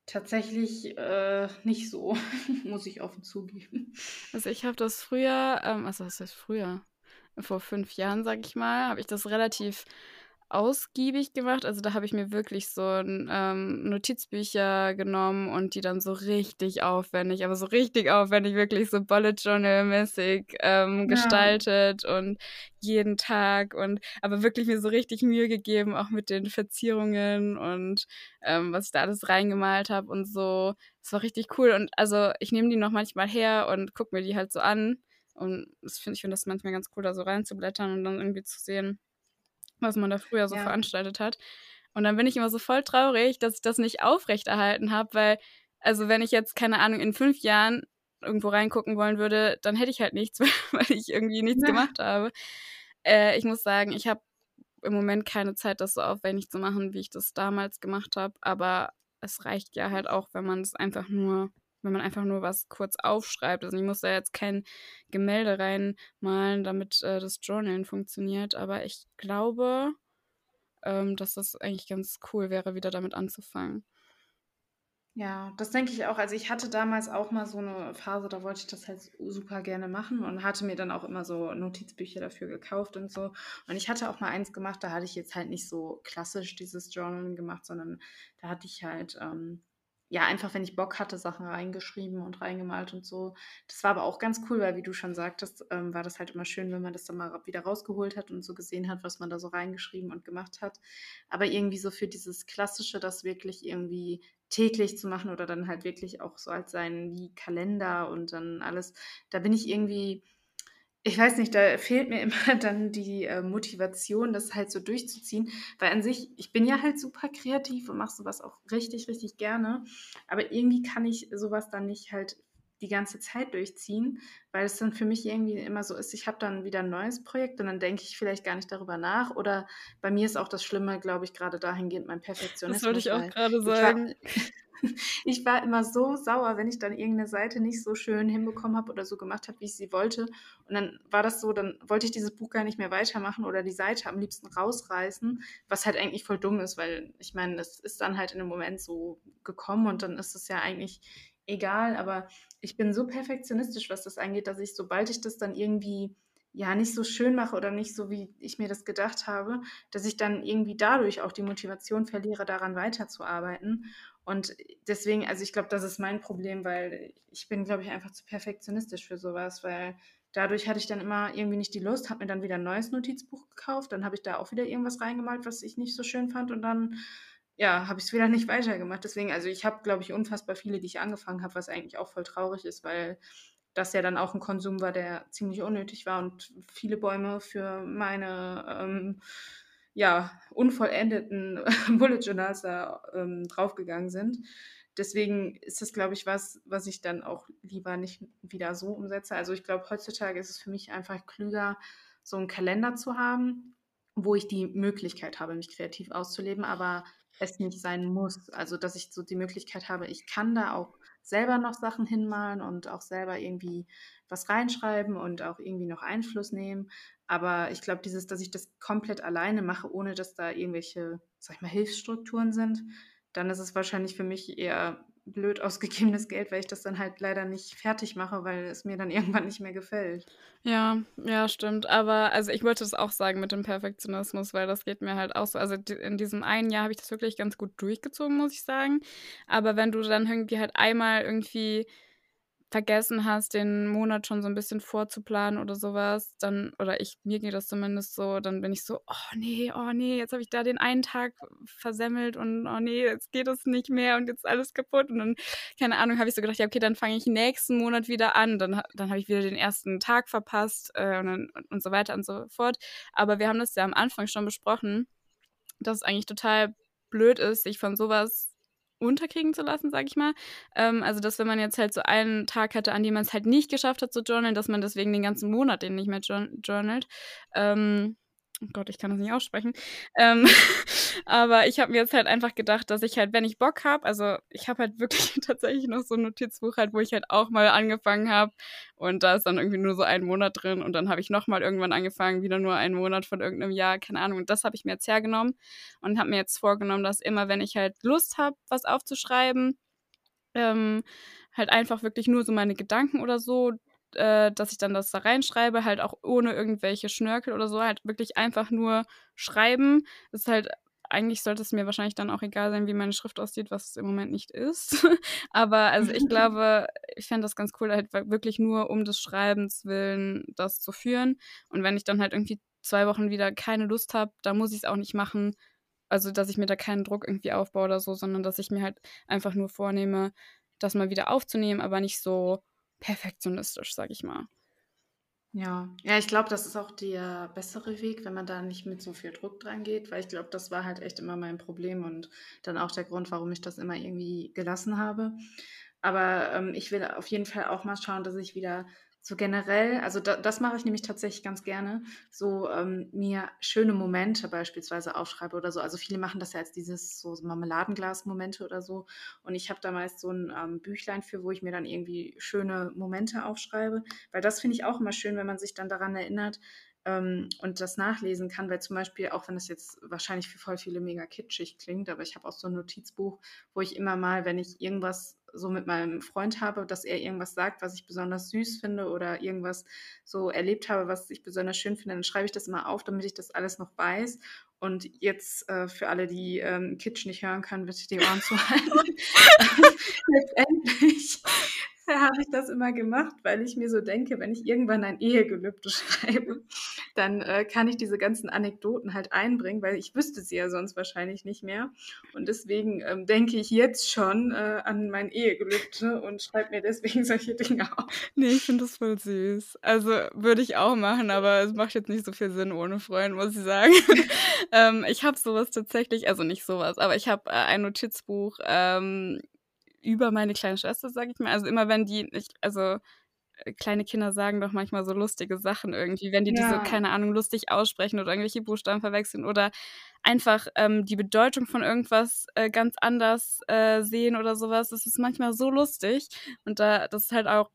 Tatsächlich äh, nicht so, muss ich offen zugeben. Also ich habe das früher, ähm, also was heißt früher? Vor fünf Jahren, sag ich mal, habe ich das relativ ausgiebig gemacht. Also da habe ich mir wirklich so ähm, Notizbücher genommen und die dann so richtig aufwendig, aber so richtig aufwendig, wirklich so Bullet Journal-mäßig ähm, ja. gestaltet und jeden Tag und aber wirklich mir so richtig Mühe gegeben, auch mit den Verzierungen und ähm, was ich da alles reingemalt habe und so. Das war richtig cool. Und also ich nehme die noch manchmal her und gucke mir die halt so an. Und das find, ich finde das manchmal ganz cool, da so reinzublättern und dann irgendwie zu sehen, was man da früher so ja. veranstaltet hat. Und dann bin ich immer so voll traurig, dass ich das nicht aufrechterhalten habe, weil, also wenn ich jetzt, keine Ahnung, in fünf Jahren irgendwo reingucken wollen würde, dann hätte ich halt nichts, weil ich irgendwie nichts ja. gemacht habe. Äh, ich muss sagen, ich habe im Moment keine Zeit, das so aufwendig zu machen, wie ich das damals gemacht habe, aber es reicht ja halt auch, wenn man es einfach nur wenn man einfach nur was kurz aufschreibt. Also ich muss da jetzt kein Gemälde reinmalen, damit äh, das Journalen funktioniert. Aber ich glaube, ähm, dass das eigentlich ganz cool wäre, wieder damit anzufangen. Ja, das denke ich auch. Also ich hatte damals auch mal so eine Phase, da wollte ich das halt super gerne machen und hatte mir dann auch immer so Notizbücher dafür gekauft und so. Und ich hatte auch mal eins gemacht, da hatte ich jetzt halt nicht so klassisch dieses Journalen gemacht, sondern da hatte ich halt ähm, ja, einfach, wenn ich Bock hatte, Sachen reingeschrieben und reingemalt und so. Das war aber auch ganz cool, weil, wie du schon sagtest, ähm, war das halt immer schön, wenn man das dann mal wieder rausgeholt hat und so gesehen hat, was man da so reingeschrieben und gemacht hat. Aber irgendwie so für dieses Klassische, das wirklich irgendwie täglich zu machen oder dann halt wirklich auch so als sein wie Kalender und dann alles, da bin ich irgendwie ich weiß nicht, da fehlt mir immer dann die äh, Motivation, das halt so durchzuziehen, weil an sich, ich bin ja halt super kreativ und mache sowas auch richtig, richtig gerne, aber irgendwie kann ich sowas dann nicht halt die ganze Zeit durchziehen, weil es dann für mich irgendwie immer so ist, ich habe dann wieder ein neues Projekt und dann denke ich vielleicht gar nicht darüber nach. Oder bei mir ist auch das Schlimme, glaube ich, gerade dahingehend mein Perfektionismus. Das wollte ich auch gerade sagen. ich war immer so sauer, wenn ich dann irgendeine Seite nicht so schön hinbekommen habe oder so gemacht habe, wie ich sie wollte. Und dann war das so, dann wollte ich dieses Buch gar nicht mehr weitermachen oder die Seite am liebsten rausreißen, was halt eigentlich voll dumm ist, weil ich meine, es ist dann halt in einem Moment so gekommen und dann ist es ja eigentlich egal. Aber ich bin so perfektionistisch, was das angeht, dass ich, sobald ich das dann irgendwie ja nicht so schön mache oder nicht so, wie ich mir das gedacht habe, dass ich dann irgendwie dadurch auch die Motivation verliere, daran weiterzuarbeiten. Und deswegen, also ich glaube, das ist mein Problem, weil ich bin, glaube ich, einfach zu perfektionistisch für sowas, weil dadurch hatte ich dann immer irgendwie nicht die Lust, habe mir dann wieder ein neues Notizbuch gekauft, dann habe ich da auch wieder irgendwas reingemalt, was ich nicht so schön fand und dann ja, habe ich es wieder nicht weitergemacht. Deswegen, also ich habe, glaube ich, unfassbar viele, die ich angefangen habe, was eigentlich auch voll traurig ist, weil das ja dann auch ein Konsum war, der ziemlich unnötig war und viele Bäume für meine ähm, ja, unvollendeten Bullet Journals da ähm, draufgegangen sind. Deswegen ist das, glaube ich, was, was ich dann auch lieber nicht wieder so umsetze. Also ich glaube, heutzutage ist es für mich einfach klüger, so einen Kalender zu haben, wo ich die Möglichkeit habe, mich kreativ auszuleben, aber es nicht sein muss. Also dass ich so die Möglichkeit habe, ich kann da auch selber noch Sachen hinmalen und auch selber irgendwie was reinschreiben und auch irgendwie noch Einfluss nehmen. Aber ich glaube, dieses, dass ich das komplett alleine mache, ohne dass da irgendwelche, sag ich mal, Hilfsstrukturen sind, dann ist es wahrscheinlich für mich eher blöd ausgegebenes Geld, weil ich das dann halt leider nicht fertig mache, weil es mir dann irgendwann nicht mehr gefällt. Ja, ja, stimmt. Aber also ich wollte das auch sagen mit dem Perfektionismus, weil das geht mir halt auch so. Also in diesem einen Jahr habe ich das wirklich ganz gut durchgezogen, muss ich sagen. Aber wenn du dann irgendwie halt einmal irgendwie vergessen hast, den Monat schon so ein bisschen vorzuplanen oder sowas, dann, oder ich, mir geht das zumindest so, dann bin ich so, oh nee, oh nee, jetzt habe ich da den einen Tag versemmelt und oh nee, jetzt geht das nicht mehr und jetzt alles kaputt. Und dann, keine Ahnung, habe ich so gedacht, ja, okay, dann fange ich nächsten Monat wieder an. Dann, dann habe ich wieder den ersten Tag verpasst äh, und, und, und so weiter und so fort. Aber wir haben das ja am Anfang schon besprochen, dass es eigentlich total blöd ist, sich von sowas unterkriegen zu lassen, sag ich mal. Ähm, also, dass wenn man jetzt halt so einen Tag hatte, an dem man es halt nicht geschafft hat zu journalen, dass man deswegen den ganzen Monat den nicht mehr journalt. Ähm, oh Gott, ich kann das nicht aussprechen. Ähm, aber ich habe mir jetzt halt einfach gedacht, dass ich halt, wenn ich Bock habe, also ich habe halt wirklich tatsächlich noch so ein Notizbuch halt, wo ich halt auch mal angefangen habe und da ist dann irgendwie nur so ein Monat drin und dann habe ich nochmal irgendwann angefangen, wieder nur einen Monat von irgendeinem Jahr, keine Ahnung. Und das habe ich mir jetzt hergenommen und habe mir jetzt vorgenommen, dass immer, wenn ich halt Lust habe, was aufzuschreiben, ähm, halt einfach wirklich nur so meine Gedanken oder so äh, dass ich dann das da reinschreibe, halt auch ohne irgendwelche Schnörkel oder so, halt wirklich einfach nur schreiben. Das ist halt eigentlich sollte es mir wahrscheinlich dann auch egal sein, wie meine Schrift aussieht, was es im Moment nicht ist. Aber also ich glaube, ich fände das ganz cool, halt wirklich nur um des Schreibens willen das zu führen. Und wenn ich dann halt irgendwie zwei Wochen wieder keine Lust habe, dann muss ich es auch nicht machen. Also, dass ich mir da keinen Druck irgendwie aufbaue oder so, sondern dass ich mir halt einfach nur vornehme, das mal wieder aufzunehmen, aber nicht so perfektionistisch, sag ich mal. Ja, ja, ich glaube, das ist auch der bessere Weg, wenn man da nicht mit so viel Druck dran geht, weil ich glaube, das war halt echt immer mein Problem und dann auch der Grund, warum ich das immer irgendwie gelassen habe. Aber ähm, ich will auf jeden Fall auch mal schauen, dass ich wieder so generell, also da, das mache ich nämlich tatsächlich ganz gerne, so ähm, mir schöne Momente beispielsweise aufschreibe oder so. Also viele machen das ja als dieses so Marmeladenglas-Momente oder so. Und ich habe da meist so ein ähm, Büchlein für, wo ich mir dann irgendwie schöne Momente aufschreibe. Weil das finde ich auch immer schön, wenn man sich dann daran erinnert, ähm, und das nachlesen kann, weil zum Beispiel, auch wenn das jetzt wahrscheinlich für voll viele mega kitschig klingt, aber ich habe auch so ein Notizbuch, wo ich immer mal, wenn ich irgendwas so mit meinem Freund habe, dass er irgendwas sagt, was ich besonders süß finde oder irgendwas so erlebt habe, was ich besonders schön finde, dann schreibe ich das immer auf, damit ich das alles noch weiß. Und jetzt äh, für alle, die ähm, Kitsch nicht hören können, bitte die Ohren zu halten. Letztendlich habe ich das immer gemacht, weil ich mir so denke, wenn ich irgendwann ein Ehegelübde schreibe, dann äh, kann ich diese ganzen Anekdoten halt einbringen, weil ich wüsste sie ja sonst wahrscheinlich nicht mehr. Und deswegen ähm, denke ich jetzt schon äh, an mein Ehegelübde und schreibe mir deswegen solche Dinge auf. Nee, ich finde das voll süß. Also würde ich auch machen, aber es macht jetzt nicht so viel Sinn ohne Freund, muss ich sagen. ähm, ich habe sowas tatsächlich, also nicht sowas, aber ich habe äh, ein Notizbuch. Ähm, über meine kleine Schwester, sage ich mal. Also immer wenn die, ich, also äh, kleine Kinder sagen doch manchmal so lustige Sachen irgendwie, wenn die ja. diese, keine Ahnung, lustig aussprechen oder irgendwelche Buchstaben verwechseln oder einfach ähm, die Bedeutung von irgendwas äh, ganz anders äh, sehen oder sowas. Das ist manchmal so lustig und da, das ist halt auch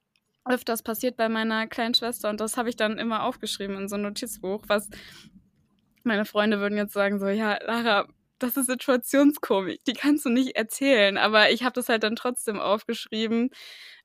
öfters passiert bei meiner kleinen Schwester und das habe ich dann immer aufgeschrieben in so ein Notizbuch, was meine Freunde würden jetzt sagen so, ja, Lara, das ist Situationskomik, die kannst du nicht erzählen, aber ich habe das halt dann trotzdem aufgeschrieben.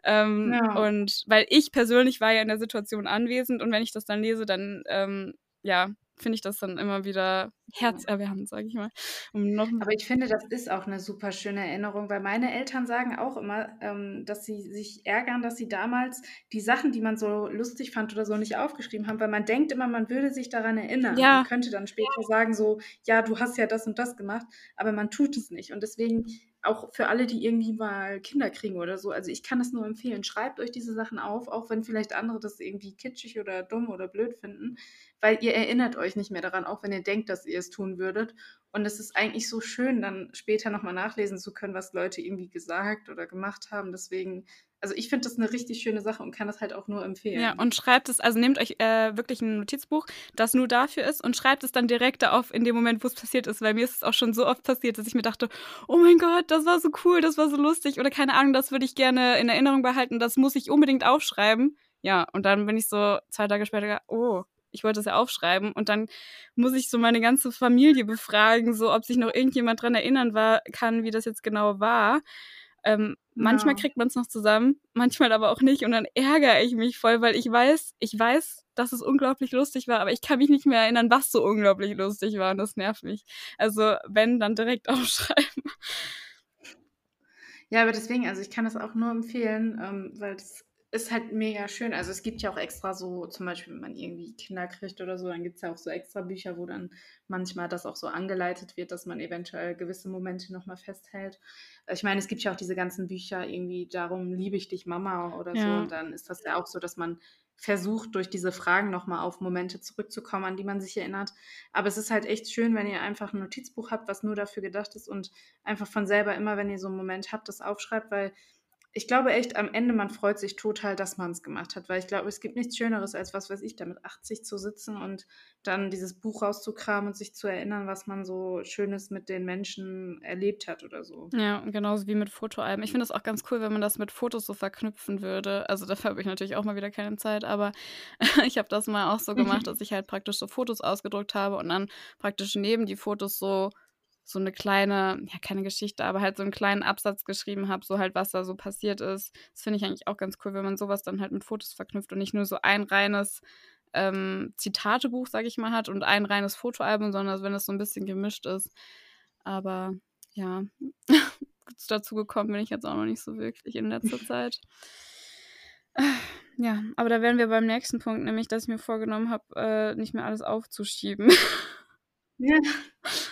Ähm, ja. Und weil ich persönlich war ja in der Situation anwesend und wenn ich das dann lese, dann ähm, ja, finde ich das dann immer wieder herzerwärmend, sage ich mal. Um Aber ich finde, das ist auch eine super schöne Erinnerung, weil meine Eltern sagen auch immer, ähm, dass sie sich ärgern, dass sie damals die Sachen, die man so lustig fand oder so, nicht aufgeschrieben haben, weil man denkt immer, man würde sich daran erinnern. Ja. Man könnte dann später sagen, so, ja, du hast ja das und das gemacht, aber man tut es nicht. Und deswegen auch für alle, die irgendwie mal Kinder kriegen oder so. Also ich kann es nur empfehlen. Schreibt euch diese Sachen auf, auch wenn vielleicht andere das irgendwie kitschig oder dumm oder blöd finden, weil ihr erinnert euch nicht mehr daran, auch wenn ihr denkt, dass ihr es tun würdet. Und es ist eigentlich so schön, dann später nochmal nachlesen zu können, was Leute irgendwie gesagt oder gemacht haben. Deswegen also ich finde das eine richtig schöne Sache und kann das halt auch nur empfehlen. Ja, und schreibt es, also nehmt euch äh, wirklich ein Notizbuch, das nur dafür ist und schreibt es dann direkt auf in dem Moment, wo es passiert ist, weil mir ist es auch schon so oft passiert, dass ich mir dachte, oh mein Gott, das war so cool, das war so lustig oder keine Ahnung, das würde ich gerne in Erinnerung behalten, das muss ich unbedingt aufschreiben. Ja, und dann bin ich so zwei Tage später, oh, ich wollte es ja aufschreiben und dann muss ich so meine ganze Familie befragen, so ob sich noch irgendjemand dran erinnern war, kann, wie das jetzt genau war. Ähm, manchmal Ja. kriegt man es noch zusammen, manchmal aber auch nicht. Und dann ärgere ich mich voll, weil ich weiß, ich weiß, dass es unglaublich lustig war, aber ich kann mich nicht mehr erinnern, was so unglaublich lustig war. Und das nervt mich. Also, wenn, dann direkt aufschreiben. Ja, aber deswegen, also ich kann das auch nur empfehlen, ähm, weil es ist halt mega schön. Also es gibt ja auch extra so, zum Beispiel, wenn man irgendwie Kinder kriegt oder so, dann gibt es ja auch so extra Bücher, wo dann manchmal das auch so angeleitet wird, dass man eventuell gewisse Momente nochmal festhält. Ich meine, es gibt ja auch diese ganzen Bücher irgendwie, darum liebe ich dich, Mama oder so. Ja. Und dann ist das ja auch so, dass man versucht, durch diese Fragen nochmal auf Momente zurückzukommen, an die man sich erinnert. Aber es ist halt echt schön, wenn ihr einfach ein Notizbuch habt, was nur dafür gedacht ist und einfach von selber immer, wenn ihr so einen Moment habt, das aufschreibt, weil ich glaube echt, am Ende, man freut sich total, dass man es gemacht hat, weil ich glaube, es gibt nichts Schöneres, als was weiß ich, da mit 80 zu sitzen und dann dieses Buch rauszukramen und sich zu erinnern, was man so Schönes mit den Menschen erlebt hat oder so. Ja, genauso wie mit Fotoalben. Ich finde das auch ganz cool, wenn man das mit Fotos so verknüpfen würde. Also dafür habe ich natürlich auch mal wieder keine Zeit, aber ich habe das mal auch so gemacht, dass ich halt praktisch so Fotos ausgedruckt habe und dann praktisch neben die Fotos so so eine kleine, ja, keine Geschichte, aber halt so einen kleinen Absatz geschrieben habe, so halt, was da so passiert ist. Das finde ich eigentlich auch ganz cool, wenn man sowas dann halt mit Fotos verknüpft und nicht nur so ein reines ähm, Zitatebuch, sage ich mal, hat und ein reines Fotoalbum, sondern wenn das so ein bisschen gemischt ist. Aber ja, dazu gekommen bin ich jetzt auch noch nicht so wirklich in letzter Zeit. Ja, aber da wären wir beim nächsten Punkt, nämlich, dass ich mir vorgenommen habe, äh, nicht mehr alles aufzuschieben. Ja.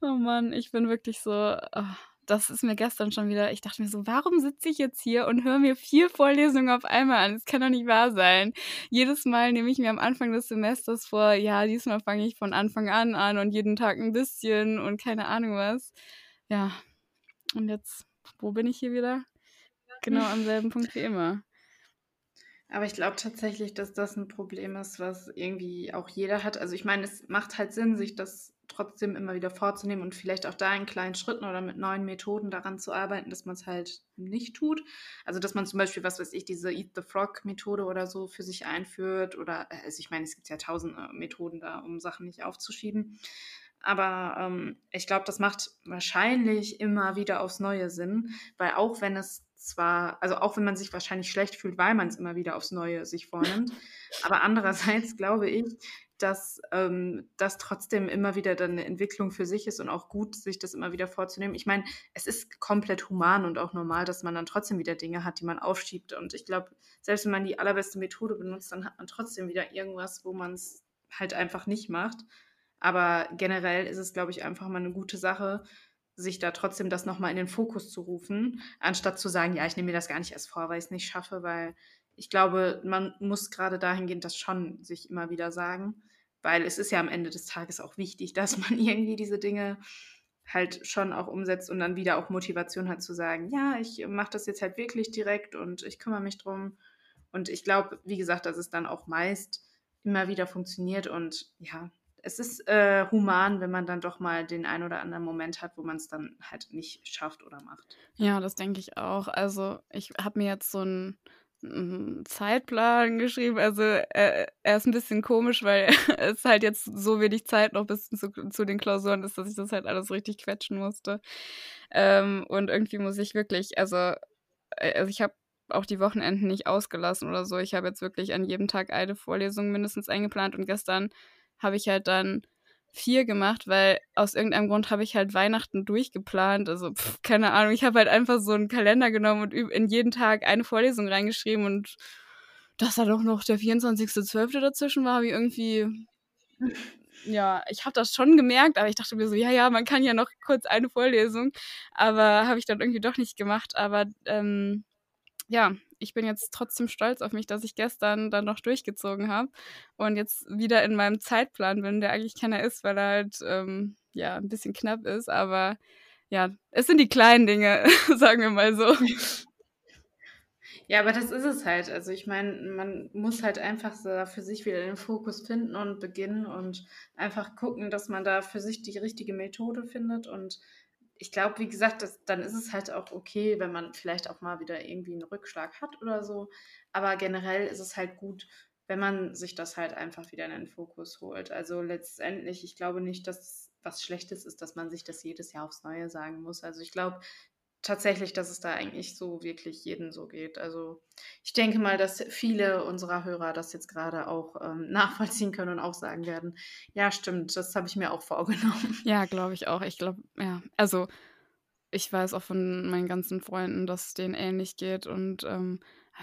Oh Mann, ich bin wirklich so. Oh, das ist mir gestern schon wieder. Ich dachte mir so, warum sitze ich jetzt hier und höre mir vier Vorlesungen auf einmal an? Das kann doch nicht wahr sein. Jedes Mal nehme ich mir am Anfang des Semesters vor, ja, diesmal fange ich von Anfang an an und jeden Tag ein bisschen und keine Ahnung was. Ja. Und jetzt, wo bin ich hier wieder? Genau am selben Punkt wie immer. Aber ich glaube tatsächlich, dass das ein Problem ist, was irgendwie auch jeder hat. Also ich meine, es macht halt Sinn, sich das trotzdem immer wieder vorzunehmen und vielleicht auch da in kleinen Schritten oder mit neuen Methoden daran zu arbeiten, dass man es halt nicht tut. Also dass man zum Beispiel, was weiß ich, diese Eat the Frog-Methode oder so für sich einführt. Oder, also ich meine, es gibt ja tausend äh, Methoden da, um Sachen nicht aufzuschieben. Aber ähm, ich glaube, das macht wahrscheinlich immer wieder aufs Neue Sinn, weil auch wenn es zwar, also auch wenn man sich wahrscheinlich schlecht fühlt, weil man es immer wieder aufs Neue sich vornimmt, aber andererseits glaube ich, dass ähm, das trotzdem immer wieder dann eine Entwicklung für sich ist und auch gut, sich das immer wieder vorzunehmen. Ich meine, es ist komplett human und auch normal, dass man dann trotzdem wieder Dinge hat, die man aufschiebt. Und ich glaube, selbst wenn man die allerbeste Methode benutzt, dann hat man trotzdem wieder irgendwas, wo man es halt einfach nicht macht. Aber generell ist es, glaube ich, einfach mal eine gute Sache, sich da trotzdem das nochmal in den Fokus zu rufen, anstatt zu sagen, ja, ich nehme mir das gar nicht erst vor, weil ich es nicht schaffe, weil ich glaube, man muss gerade dahingehend das schon sich immer wieder sagen, weil es ist ja am Ende des Tages auch wichtig, dass man irgendwie diese Dinge halt schon auch umsetzt und dann wieder auch Motivation hat zu sagen, ja, ich mache das jetzt halt wirklich direkt und ich kümmere mich drum. Und ich glaube, wie gesagt, dass es dann auch meist immer wieder funktioniert und ja, es ist äh, human, wenn man dann doch mal den ein oder anderen Moment hat, wo man es dann halt nicht schafft oder macht. Ja, das denke ich auch. Also ich habe mir jetzt so einen Zeitplan geschrieben. Also äh, er ist ein bisschen komisch, weil es halt jetzt so wenig Zeit noch bis zu, zu den Klausuren ist, dass ich das halt alles richtig quetschen musste. Ähm, und irgendwie muss ich wirklich, also, äh, also ich habe auch die Wochenenden nicht ausgelassen oder so. Ich habe jetzt wirklich an jedem Tag eine Vorlesung mindestens eingeplant und gestern habe ich halt dann vier gemacht, weil aus irgendeinem Grund habe ich halt Weihnachten durchgeplant. Also, pff, keine Ahnung, ich habe halt einfach so einen Kalender genommen und in jeden Tag eine Vorlesung reingeschrieben und dass da doch noch der 24.12. dazwischen war, habe ich irgendwie. Ja, ich habe das schon gemerkt, aber ich dachte mir so, ja, ja, man kann ja noch kurz eine Vorlesung, aber habe ich dann irgendwie doch nicht gemacht. Aber ähm, ja, ich bin jetzt trotzdem stolz auf mich, dass ich gestern dann noch durchgezogen habe und jetzt wieder in meinem Zeitplan bin, der eigentlich keiner ist, weil er halt ähm, ja ein bisschen knapp ist. Aber ja, es sind die kleinen Dinge, sagen wir mal so. Ja, aber das ist es halt. Also ich meine, man muss halt einfach so für sich wieder den Fokus finden und beginnen und einfach gucken, dass man da für sich die richtige Methode findet. Und ich glaube, wie gesagt, das, dann ist es halt auch okay, wenn man vielleicht auch mal wieder irgendwie einen Rückschlag hat oder so. Aber generell ist es halt gut, wenn man sich das halt einfach wieder in den Fokus holt. Also letztendlich, ich glaube nicht, dass was Schlechtes ist, dass man sich das jedes Jahr aufs Neue sagen muss. Also ich glaube, tatsächlich, dass es da eigentlich so wirklich jeden so geht. Also ich denke mal, dass viele unserer Hörer das jetzt gerade auch ähm, nachvollziehen können und auch sagen werden, ja, stimmt, das habe ich mir auch vorgenommen. Ja, glaube ich auch. Ich glaube, ja, also ich weiß auch von meinen ganzen Freunden, dass es denen ähnlich geht und ähm,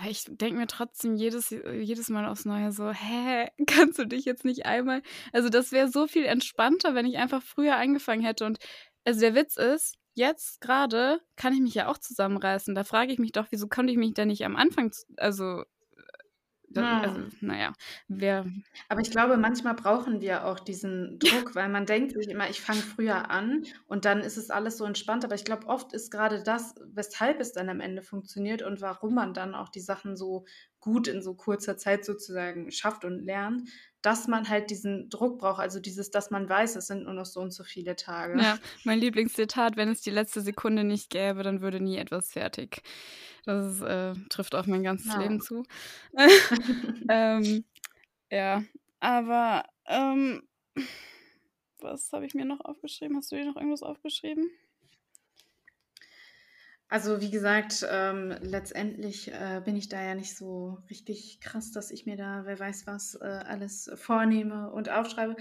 ich denke mir trotzdem jedes, jedes Mal aufs Neue so, hä, kannst du dich jetzt nicht einmal. Also, das wäre so viel entspannter, wenn ich einfach früher angefangen hätte. Und also der Witz ist, jetzt gerade kann ich mich ja auch zusammenreißen. Da frage ich mich doch, wieso konnte ich mich da nicht am Anfang, also da, also, Hm. naja, wer. Aber ich glaube, manchmal brauchen wir auch diesen Druck, weil man denkt sich immer, ich fange früher an und dann ist es alles so entspannt. Aber ich glaube, oft ist gerade das, weshalb es dann am Ende funktioniert und warum man dann auch die Sachen so gut in so kurzer Zeit sozusagen schafft und lernt, dass man halt diesen Druck braucht. Also dieses, dass man weiß, es sind nur noch so und so viele Tage. Ja, mein Lieblingszitat, wenn es die letzte Sekunde nicht gäbe, dann würde nie etwas fertig. Das ist, äh, trifft auf mein ganzes Ja. Leben zu. ähm, ja, aber ähm, was habe ich mir noch aufgeschrieben? Hast du dir noch irgendwas aufgeschrieben? Also wie gesagt, ähm, letztendlich äh, bin ich da ja nicht so richtig krass, dass ich mir da, wer weiß was, äh, alles vornehme und aufschreibe.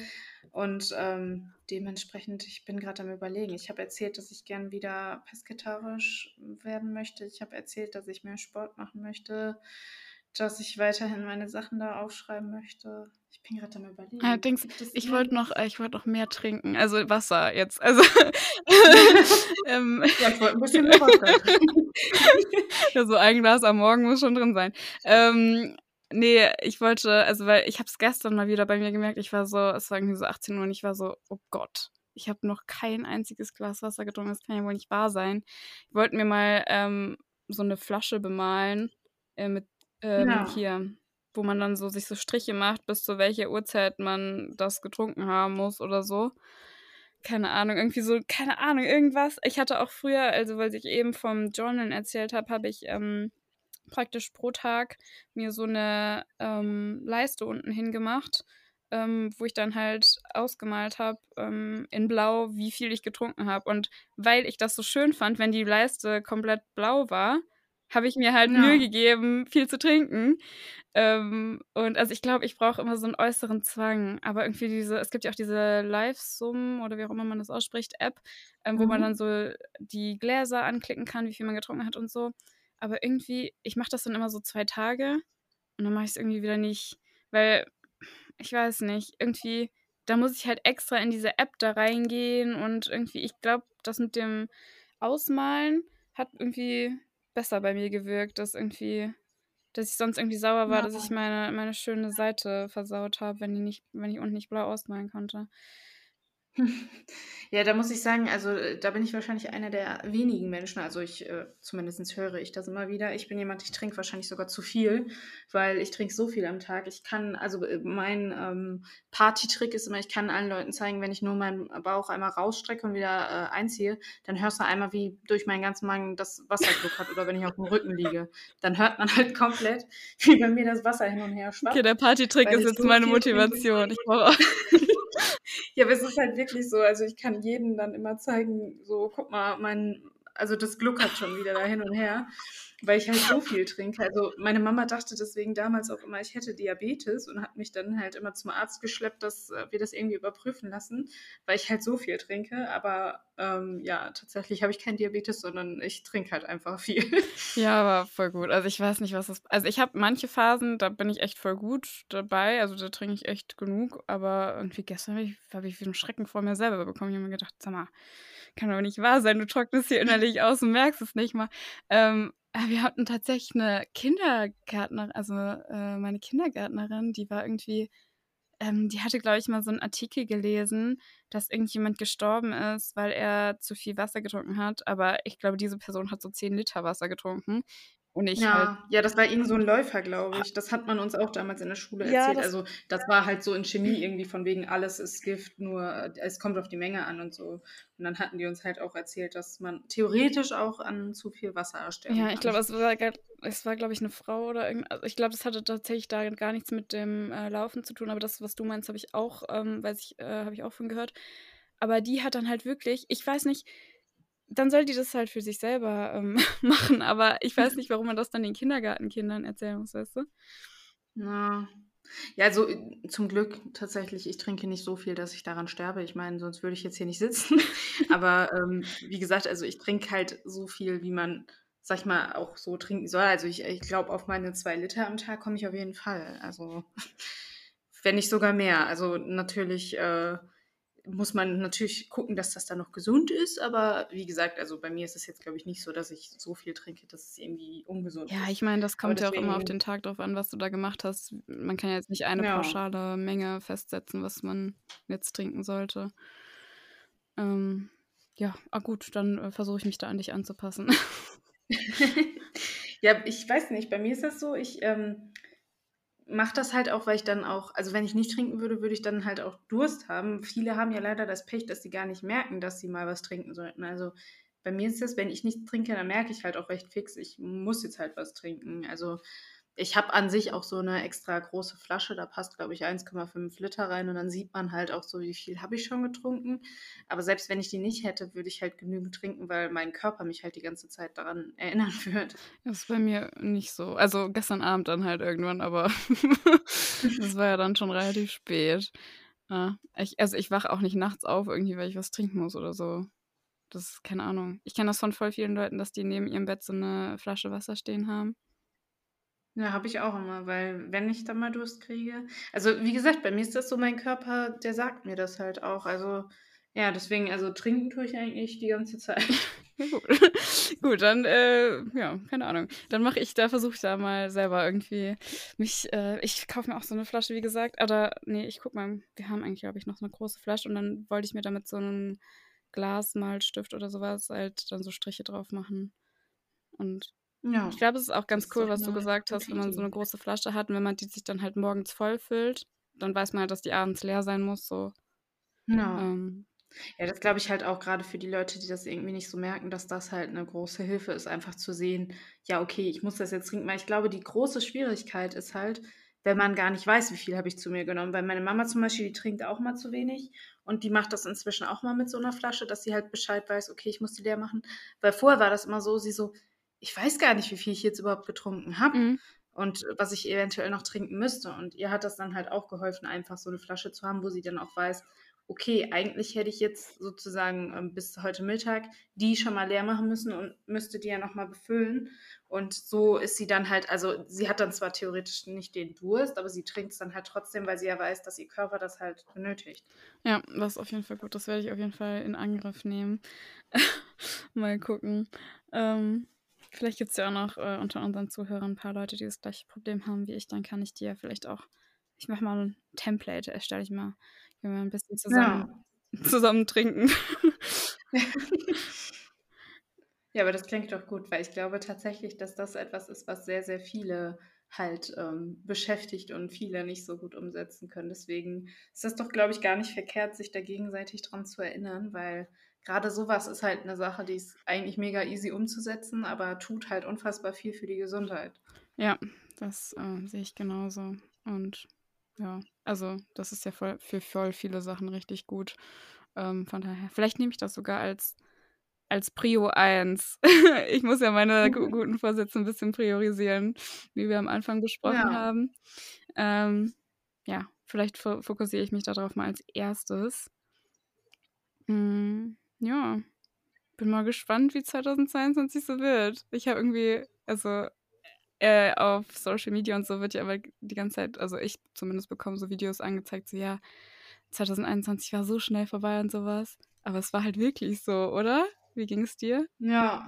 Und ähm, dementsprechend, ich bin gerade am Überlegen. Ich habe erzählt, dass ich gern wieder pesketarisch werden möchte. Ich habe erzählt, dass ich mehr Sport machen möchte, dass ich weiterhin meine Sachen da aufschreiben möchte. Ich bin gerade am Überlegen. Allerdings, ich wollte noch, ich wollte noch mehr trinken, also Wasser jetzt. Also ähm, Ja, ich wollte ein bisschen mehr trinken. ja, so ein Glas am Morgen muss schon drin sein. Ähm, nee, ich wollte, also weil ich habe es gestern mal wieder bei mir gemerkt, ich war so, es war irgendwie so 18 Uhr und ich war so, oh Gott, ich habe noch kein einziges Glas Wasser getrunken, das kann ja wohl nicht wahr sein. Ich wollte mir mal ähm, so eine Flasche bemalen äh, mit ähm, Ja. hier, wo man dann so sich so Striche macht, bis zu welcher Uhrzeit man das getrunken haben muss oder so. Keine Ahnung, irgendwie so, keine Ahnung, irgendwas. Ich hatte auch früher, also weil ich eben vom Journal erzählt habe, habe ich ähm, praktisch pro Tag mir so eine ähm, Leiste unten hingemacht, ähm, wo ich dann halt ausgemalt habe ähm, in Blau, wie viel ich getrunken habe. Und weil ich das so schön fand, wenn die Leiste komplett blau war, habe ich mir halt Ja. Mühe gegeben, viel zu trinken. Ähm, und also ich glaube, ich brauche immer so einen äußeren Zwang. Aber irgendwie diese, es gibt ja auch diese Live-Sum oder wie auch immer man das ausspricht, App, ähm, wo man Mhm. dann so die Gläser anklicken kann, wie viel man getrunken hat und so. Aber irgendwie, ich mache das dann immer so zwei Tage und dann mache ich es irgendwie wieder nicht. Weil, ich weiß nicht, irgendwie, da muss ich halt extra in diese App da reingehen und irgendwie, ich glaube, das mit dem Ausmalen hat irgendwie besser bei mir gewirkt, dass irgendwie, dass ich sonst irgendwie sauer war, dass ich Ja. meine, meine schöne Seite versaut habe, wenn die nicht, wenn ich unten nicht blau ausmalen konnte. Ja, da muss ich sagen, also äh, da bin ich wahrscheinlich einer der wenigen Menschen, also ich, äh, zumindest höre ich das immer wieder. Ich bin jemand, ich trinke wahrscheinlich sogar zu viel, weil ich trinke so viel am Tag. Ich kann, also äh, mein ähm, Party-Trick ist immer, ich kann allen Leuten zeigen, wenn ich nur meinen Bauch einmal rausstrecke und wieder äh, einziehe, dann hörst du einmal, wie durch meinen ganzen Magen das Wasser gluckert oder wenn ich auf dem Rücken liege. Dann hört man halt komplett, wie bei mir das Wasser hin und her schwappt. Okay, der Partytrick ist jetzt meine. Motivation. Ich brauche auch. Ja, aber es ist halt wirklich so, also ich kann jedem dann immer zeigen, so, guck mal, mein, also das gluckert schon wieder da hin und her, weil ich halt so viel trinke. Also meine Mama dachte deswegen damals auch immer, ich hätte Diabetes und hat mich dann halt immer zum Arzt geschleppt, dass äh, wir das irgendwie überprüfen lassen, weil ich halt so viel trinke. Aber ähm, ja, tatsächlich habe ich keinen Diabetes, sondern ich trinke halt einfach viel. Ja, aber voll gut. Also ich weiß nicht, was das. Also ich habe manche Phasen, da bin ich echt voll gut dabei. Also da trinke ich echt genug. Aber irgendwie gestern habe ich, hab ich einen Schrecken vor mir selber bekommen. Ich habe mir gedacht, sag mal, kann doch nicht wahr sein. Du trocknest hier innerlich aus und merkst es nicht mal. Ähm, wir hatten tatsächlich eine Kindergärtnerin, also äh, meine Kindergärtnerin, die war irgendwie, ähm, die hatte, glaube ich, mal so einen Artikel gelesen, dass irgendjemand gestorben ist, weil er zu viel Wasser getrunken hat. Aber ich glaube, diese Person hat so 10 Liter Wasser getrunken. Und ich halt. Ja, ja, das war irgend so ein Läufer, glaube ich. Das hat man uns auch damals in der Schule Ja, erzählt. das- Also das war halt so in Chemie irgendwie von wegen alles ist Gift, nur äh, es kommt auf die Menge an und so. Und dann hatten die uns halt auch erzählt, dass man theoretisch auch an zu viel Wasser ersterben Ja, ich glaube, es war, es war, glaube ich, eine Frau oder irgend. Also ich glaube, das hatte tatsächlich da gar nichts mit dem äh, Laufen zu tun, aber das, was du meinst, habe ich auch, ähm, weiß ich, äh, habe ich auch von gehört. Aber die hat dann halt wirklich, ich weiß nicht, dann soll die das halt für sich selber ähm, machen, aber ich weiß nicht, warum man das dann den Kindergartenkindern erzählen muss, weißt du? Na. Ja, also zum Glück tatsächlich, ich trinke nicht so viel, dass ich daran sterbe. Ich meine, sonst würde ich jetzt hier nicht sitzen. Aber ähm, wie gesagt, also ich trinke halt so viel, wie man, sag ich mal, auch so trinken soll. Also ich, ich glaube, auf meine zwei Liter am Tag komme ich auf jeden Fall. Also wenn nicht sogar mehr. Also natürlich äh, muss man natürlich gucken, dass das dann noch gesund ist. Aber wie gesagt, also bei mir ist es jetzt, glaube ich, nicht so, dass ich so viel trinke, dass es irgendwie ungesund Ja, ist. ich meine, das kommt ja auch immer auf den Tag drauf an, was du da gemacht hast. Man kann ja jetzt nicht eine Ja. pauschale Menge festsetzen, was man jetzt trinken sollte. Ähm, ja, ah gut, dann äh, versuche ich mich da an dich anzupassen. ja, ich weiß nicht, bei mir ist das so, ich ähm, mache das halt auch, weil ich dann auch, also wenn ich nicht trinken würde, würde ich dann halt auch Durst haben. Viele haben ja leider das Pech, dass sie gar nicht merken, dass sie mal was trinken sollten. Also bei mir ist das, wenn ich nicht trinke, dann merke ich halt auch recht fix, ich muss jetzt halt was trinken. Also ich habe an sich auch so eine extra große Flasche, da passt, glaube ich, 1,5 Liter rein und dann sieht man halt auch so, wie viel habe ich schon getrunken. Aber selbst wenn ich die nicht hätte, würde ich halt genügend trinken, weil mein Körper mich halt die ganze Zeit daran erinnern wird. Das ist bei mir nicht so. Also gestern Abend dann halt irgendwann, aber das war ja dann schon relativ spät. Ja, ich, also ich wache auch nicht nachts auf, irgendwie, weil ich was trinken muss oder so. Das ist keine Ahnung. Ich kenne das von voll vielen Leuten, dass die neben ihrem Bett so eine Flasche Wasser stehen haben. Ja, habe ich auch immer, weil wenn ich dann mal Durst kriege, also wie gesagt, bei mir ist das so, mein Körper, der sagt mir das halt auch. Also ja, deswegen, also trinken tue ich eigentlich die ganze Zeit. Gut. gut, dann, äh, ja, keine Ahnung. Dann mache ich, da versuche ich da mal selber irgendwie mich, äh, ich kaufe mir auch so eine Flasche, wie gesagt, oder nee, ich guck mal, wir haben eigentlich, glaube ich, noch so eine große Flasche und dann wollte ich mir damit so einen Glasmalstift oder sowas halt dann so Striche drauf machen. Und Ja, ich glaube, es ist auch ganz ist cool, was du eine gesagt hast, wenn man so eine große Flasche hat und wenn man die sich dann halt morgens voll füllt, dann weiß man halt, dass die abends leer sein muss, so. Ja. Ähm, Ja, das glaube ich halt auch gerade für die Leute, die das irgendwie nicht so merken, dass das halt eine große Hilfe ist, einfach zu sehen, ja, okay, ich muss das jetzt trinken, weil ich glaube, die große Schwierigkeit ist halt, wenn man gar nicht weiß, wie viel habe ich zu mir genommen. Weil meine Mama zum Beispiel, die trinkt auch mal zu wenig und die macht das inzwischen auch mal mit so einer Flasche, dass sie halt Bescheid weiß, okay, ich muss die leer machen. Weil vorher war das immer so, sie so, ich weiß gar nicht, wie viel ich jetzt überhaupt getrunken habe mhm. und was ich eventuell noch trinken müsste. Und ihr hat das dann halt auch geholfen, einfach so eine Flasche zu haben, wo sie dann auch weiß, okay, eigentlich hätte ich jetzt sozusagen ähm, bis heute Mittag die schon mal leer machen müssen und müsste die ja nochmal befüllen. Und so ist sie dann halt, also sie hat dann zwar theoretisch nicht den Durst, aber sie trinkt es dann halt trotzdem, weil sie ja weiß, dass ihr Körper das halt benötigt. Ja, das ist auf jeden Fall gut. Das werde ich auf jeden Fall in Angriff nehmen. Mal gucken. Ähm, vielleicht gibt es ja auch noch äh, unter unseren Zuhörern ein paar Leute, die das gleiche Problem haben wie ich. Dann kann ich dir vielleicht auch, ich mache mal ein Template, erstelle ich mal, wenn wir ein bisschen zusammen, zusammen trinken. Ja, aber das klingt doch gut, weil ich glaube tatsächlich, dass das etwas ist, was sehr, sehr viele halt ähm, beschäftigt und viele nicht so gut umsetzen können. Deswegen ist das doch, glaube ich, gar nicht verkehrt, sich da gegenseitig dran zu erinnern, weil gerade sowas ist halt eine Sache, die ist eigentlich mega easy umzusetzen, aber tut halt unfassbar viel für die Gesundheit. Ja, das äh, sehe ich genauso. Und ja, also das ist ja voll, für voll viele Sachen richtig gut. Ähm, von daher, vielleicht nehme ich das sogar als, als Prio 1. ich muss ja meine gu guten Vorsätze ein bisschen priorisieren, wie wir am Anfang besprochen Ja. haben. Ähm, ja, vielleicht fo fokussiere ich mich darauf mal als erstes. Mm, ja, bin mal gespannt, wie 2022 so wird. Ich habe irgendwie, also äh, auf Social Media und so wird ja aber die ganze Zeit, also ich zumindest bekomme so Videos angezeigt, so ja, 2021 war so schnell vorbei und sowas. Aber es war halt wirklich so, oder? Wie ging es dir? Ja,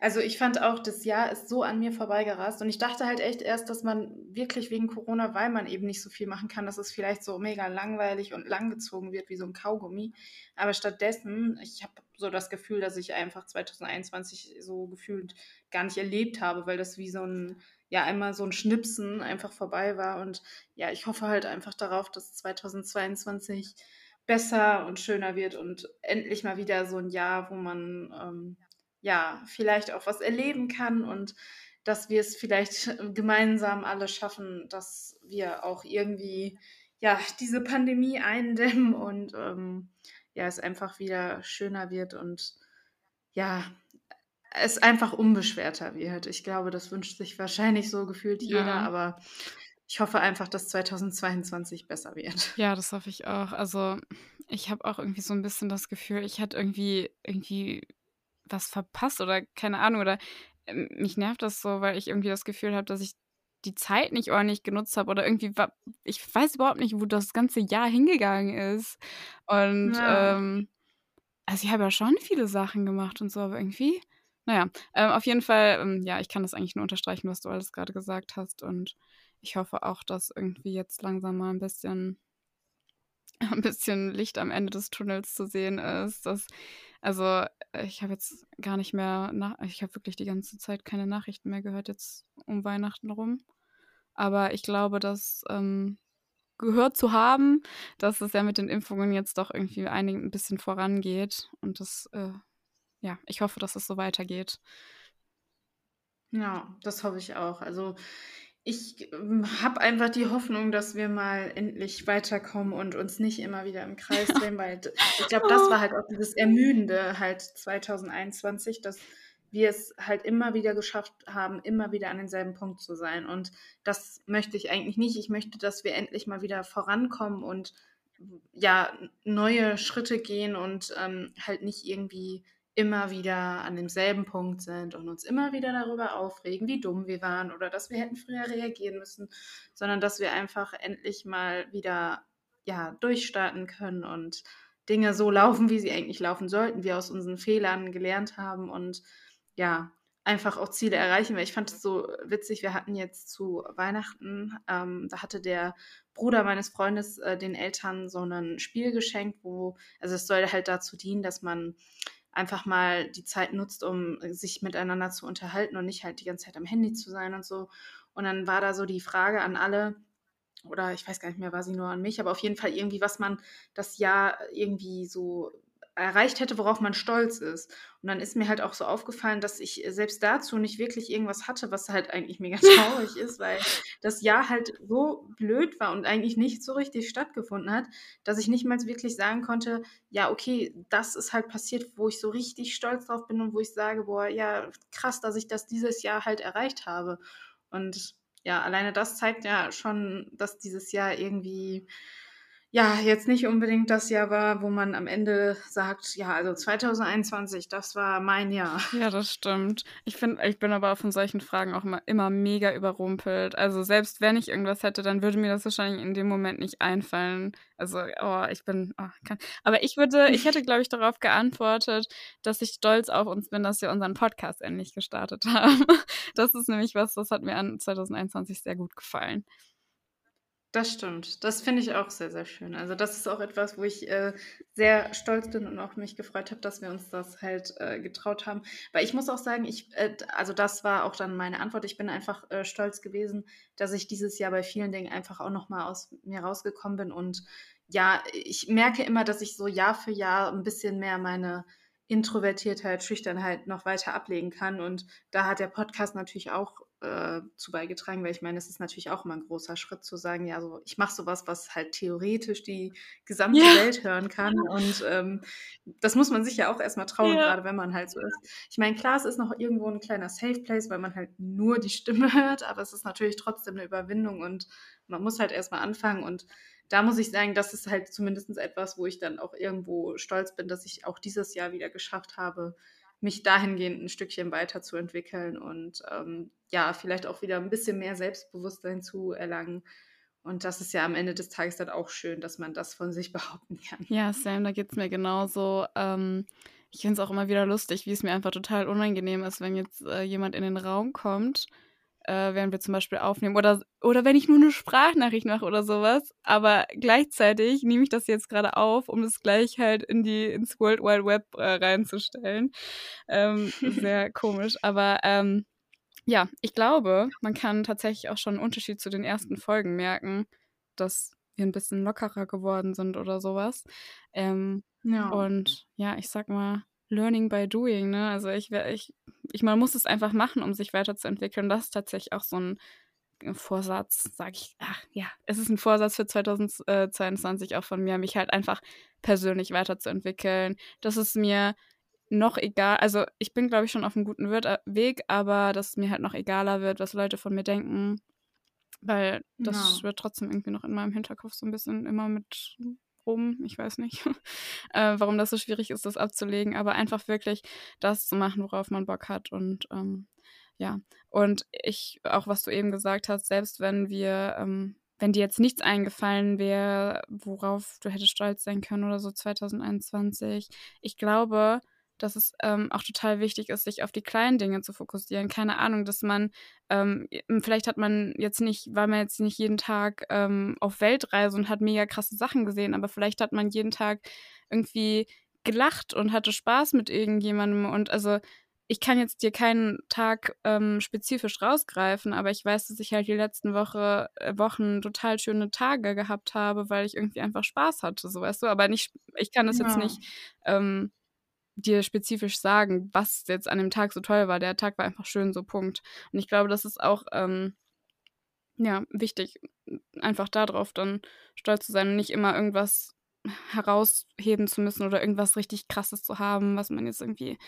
also ich fand auch, das Jahr ist so an mir vorbeigerast und ich dachte halt echt erst, dass man wirklich wegen Corona, weil man eben nicht so viel machen kann, dass es vielleicht so mega langweilig und langgezogen wird wie so ein Kaugummi. Aber stattdessen, ich habe so das Gefühl, dass ich einfach 2021 so gefühlt gar nicht erlebt habe, weil das wie so ein, ja, einmal so ein Schnipsen einfach vorbei war. Und ja, ich hoffe halt einfach darauf, dass 2022 besser und schöner wird und endlich mal wieder so ein Jahr, wo man ähm, ja vielleicht auch was erleben kann und dass wir es vielleicht gemeinsam alle schaffen, dass wir auch irgendwie ja diese Pandemie eindämmen und ähm, ja es einfach wieder schöner wird und ja, es einfach unbeschwerter wird. Ich glaube, das wünscht sich wahrscheinlich so gefühlt jeder, Ja. aber ich hoffe einfach, dass 2022 besser wird. Ja, das hoffe ich auch. Also, ich habe auch irgendwie so ein bisschen das Gefühl, ich hätte irgendwie irgendwie was verpasst oder keine Ahnung oder, ähm, mich nervt das so, weil ich irgendwie das Gefühl habe, dass ich die Zeit nicht ordentlich genutzt habe oder irgendwie wa ich weiß überhaupt nicht, wo das ganze Jahr hingegangen ist. Und, Ja. ähm also, ich habe ja schon viele Sachen gemacht und so, aber irgendwie na ja, ähm, auf jeden Fall, ähm, ja, ich kann das eigentlich nur unterstreichen, was du alles gerade gesagt hast und ich hoffe auch, dass irgendwie jetzt langsam mal ein bisschen ein bisschen Licht am Ende des Tunnels zu sehen ist. Dass also, ich habe jetzt gar nicht mehr nach ich habe wirklich die ganze Zeit keine Nachrichten mehr gehört jetzt um Weihnachten rum. Aber ich glaube, das, ähm, gehört zu haben, dass es ja mit den Impfungen jetzt doch irgendwie einigen 'n bisschen vorangeht und das, äh ja, ich hoffe, dass es so weitergeht. Ja, das hoffe ich auch. Also, ich, ähm, habe einfach die Hoffnung, dass wir mal endlich weiterkommen und uns nicht immer wieder im Kreis drehen, weil ich glaube, das Oh. war halt auch dieses Ermüdende halt 2021, dass wir es halt immer wieder geschafft haben, immer wieder an denselben Punkt zu sein. Und das möchte ich eigentlich nicht. Ich möchte, dass wir endlich mal wieder vorankommen und ja, neue Schritte gehen und, ähm, halt nicht irgendwie immer wieder an demselben Punkt sind und uns immer wieder darüber aufregen, wie dumm wir waren oder dass wir hätten früher reagieren müssen, sondern dass wir einfach endlich mal wieder, ja, durchstarten können und Dinge so laufen, wie sie eigentlich laufen sollten, wir aus unseren Fehlern gelernt haben und ja, einfach auch Ziele erreichen. Weil ich fand es so witzig, wir hatten jetzt zu Weihnachten, ähm, da hatte der Bruder meines Freundes äh, den Eltern so ein Spiel geschenkt, wo, also es soll halt dazu dienen, dass man einfach mal die Zeit nutzt, um sich miteinander zu unterhalten und nicht halt die ganze Zeit am Handy zu sein und so. Und dann war da so die Frage an alle, oder ich weiß gar nicht mehr, war sie nur an mich, aber auf jeden Fall irgendwie, was man das Jahr irgendwie so erreicht hätte, worauf man stolz ist. Und dann ist mir halt auch so aufgefallen, dass ich selbst dazu nicht wirklich irgendwas hatte, was halt eigentlich mega traurig ist, weil das Jahr halt so blöd war und eigentlich nicht so richtig stattgefunden hat, dass ich nicht mal wirklich sagen konnte, ja, okay, das ist halt passiert, wo ich so richtig stolz drauf bin und wo ich sage, boah, ja, krass, dass ich das dieses Jahr halt erreicht habe. Und ja, alleine das zeigt ja schon, dass dieses Jahr irgendwie ja, jetzt nicht unbedingt das Jahr war, wo man am Ende sagt: „Ja, also 2021, das war mein Jahr.“ Ja, das stimmt. Ich finde ich bin aber von solchen Fragen auch immer immer mega überrumpelt. Also, selbst wenn ich irgendwas hätte, dann würde mir das wahrscheinlich in dem Moment nicht einfallen. Also, oh, ich bin oh, kann aber ich würde ich hätte, glaube ich, darauf geantwortet, dass ich stolz auf uns bin, dass wir unseren Podcast endlich gestartet haben. Das ist nämlich was, das hat mir an 2021 sehr gut gefallen. Das stimmt. Das finde ich auch sehr, sehr schön. Also, das ist auch etwas, wo ich, äh, sehr stolz bin und auch mich gefreut habe, dass wir uns das halt, äh, getraut haben. Weil ich muss auch sagen, ich äh, also, das war auch dann meine Antwort. Ich bin einfach, äh, stolz gewesen, dass ich dieses Jahr bei vielen Dingen einfach auch noch mal aus mir rausgekommen bin und ja, ich merke immer, dass ich so Jahr für Jahr ein bisschen mehr meine Introvertiertheit, Schüchternheit noch weiter ablegen kann und da hat der Podcast natürlich auch, äh, zu beigetragen, weil ich meine, es ist natürlich auch immer ein großer Schritt zu sagen: „Ja, so ich mache so was, was halt theoretisch die gesamte Ja. Welt hören kann.“ Und, ähm, das muss man sich ja auch erst mal trauen, Ja. grade wenn man halt so ist. Ich meine, klar, es ist noch irgendwo 'n kleiner Safe Place, weil man halt nur die Stimme hört, aber es ist natürlich trotzdem 'ne Überwindung und man muss halt erst mal anfangen und da muss ich sagen, das ist halt zumindest etwas, wo ich dann auch irgendwo stolz bin, dass ich auch dieses Jahr wieder geschafft habe, mich dahingehend 'n Stückchen weiterzuentwickeln und, ähm, ja, vielleicht auch wieder 'n bisschen mehr Selbstbewusstsein zu erlangen. Und das ist ja am Ende des Tages dann auch schön, dass man das von sich behaupten kann. Ja, same, da geht's mir genauso. Ähm, ich finde es auch immer wieder lustig, wie es mir einfach total unangenehm ist, wenn jetzt, äh, jemand in den Raum kommt, äh, während wir zum Beispiel aufnehmen oder oder wenn ich nur 'ne Sprachnachricht mache oder so was, aber gleichzeitig nehme ich das jetzt grade auf, um es gleich halt in die ins World Wide Web, äh, reinzustellen. Ähm, sehr komisch, aber, ähm, ja, ich glaube, man kann tatsächlich auch schon 'n Unterschied zu den ersten Folgen merken, dass wir 'n bisschen lockerer geworden sind oder so was. Ähm, Ja. und ja, ich sage mal, learning by doing, ne? Also, ich ich ich man muss es einfach machen, um sich weiterzuentwickeln. Das ist tatsächlich auch so 'n Vorsatz, sage ich ach ja, es ist 'n Vorsatz für 2000 äh, 22 auch von mir, mich halt einfach persönlich weiterzuentwickeln, dass es mir noch egal, also ich bin, glaube ich, schon auf einem guten äh, Weg, aber dass es mir halt noch egaler wird, was Leute von mir denken, weil das ja. schwirrt trotzdem irgendwie noch in meinem Hinterkopf so ein bisschen immer mit rum. Ich weiß nicht, äh, warum das so schwierig ist, das abzulegen, aber einfach wirklich das zu machen, worauf man Bock hat und ähm, ja. Und ich, auch was du eben gesagt hast, selbst wenn wir ähm, wenn dir jetzt nichts eingefallen wäre, worauf du hättest stolz sein können oder so 2021. Ich glaube, dass es ähm, auch total wichtig ist, sich auf die kleinen Dinge zu fokussieren. Keine Ahnung, dass man, ähm, vielleicht hat man jetzt nicht, war man jetzt nicht jeden Tag ähm, auf Weltreise und hat mega krasse Sachen gesehen, aber vielleicht hat man jeden Tag irgendwie gelacht und hatte Spaß mit irgendjemandem und also ich kann jetzt dir keinen Tag ähm, spezifisch rausgreifen, aber ich weiß, dass ich halt die letzten Woche, äh, Wochen total schöne Tage gehabt habe, weil ich irgendwie einfach Spaß hatte, so weißt du. Aber nicht, ich kann das ja. jetzt nicht ähm, dir spezifisch sagen, was jetzt an dem Tag so toll war. Der Tag war einfach schön, so Punkt. Und ich glaube, das ist auch ähm, ja wichtig, einfach darauf dann stolz zu sein und nicht immer irgendwas herausheben zu müssen oder irgendwas richtig Krasses zu haben, was man jetzt irgendwie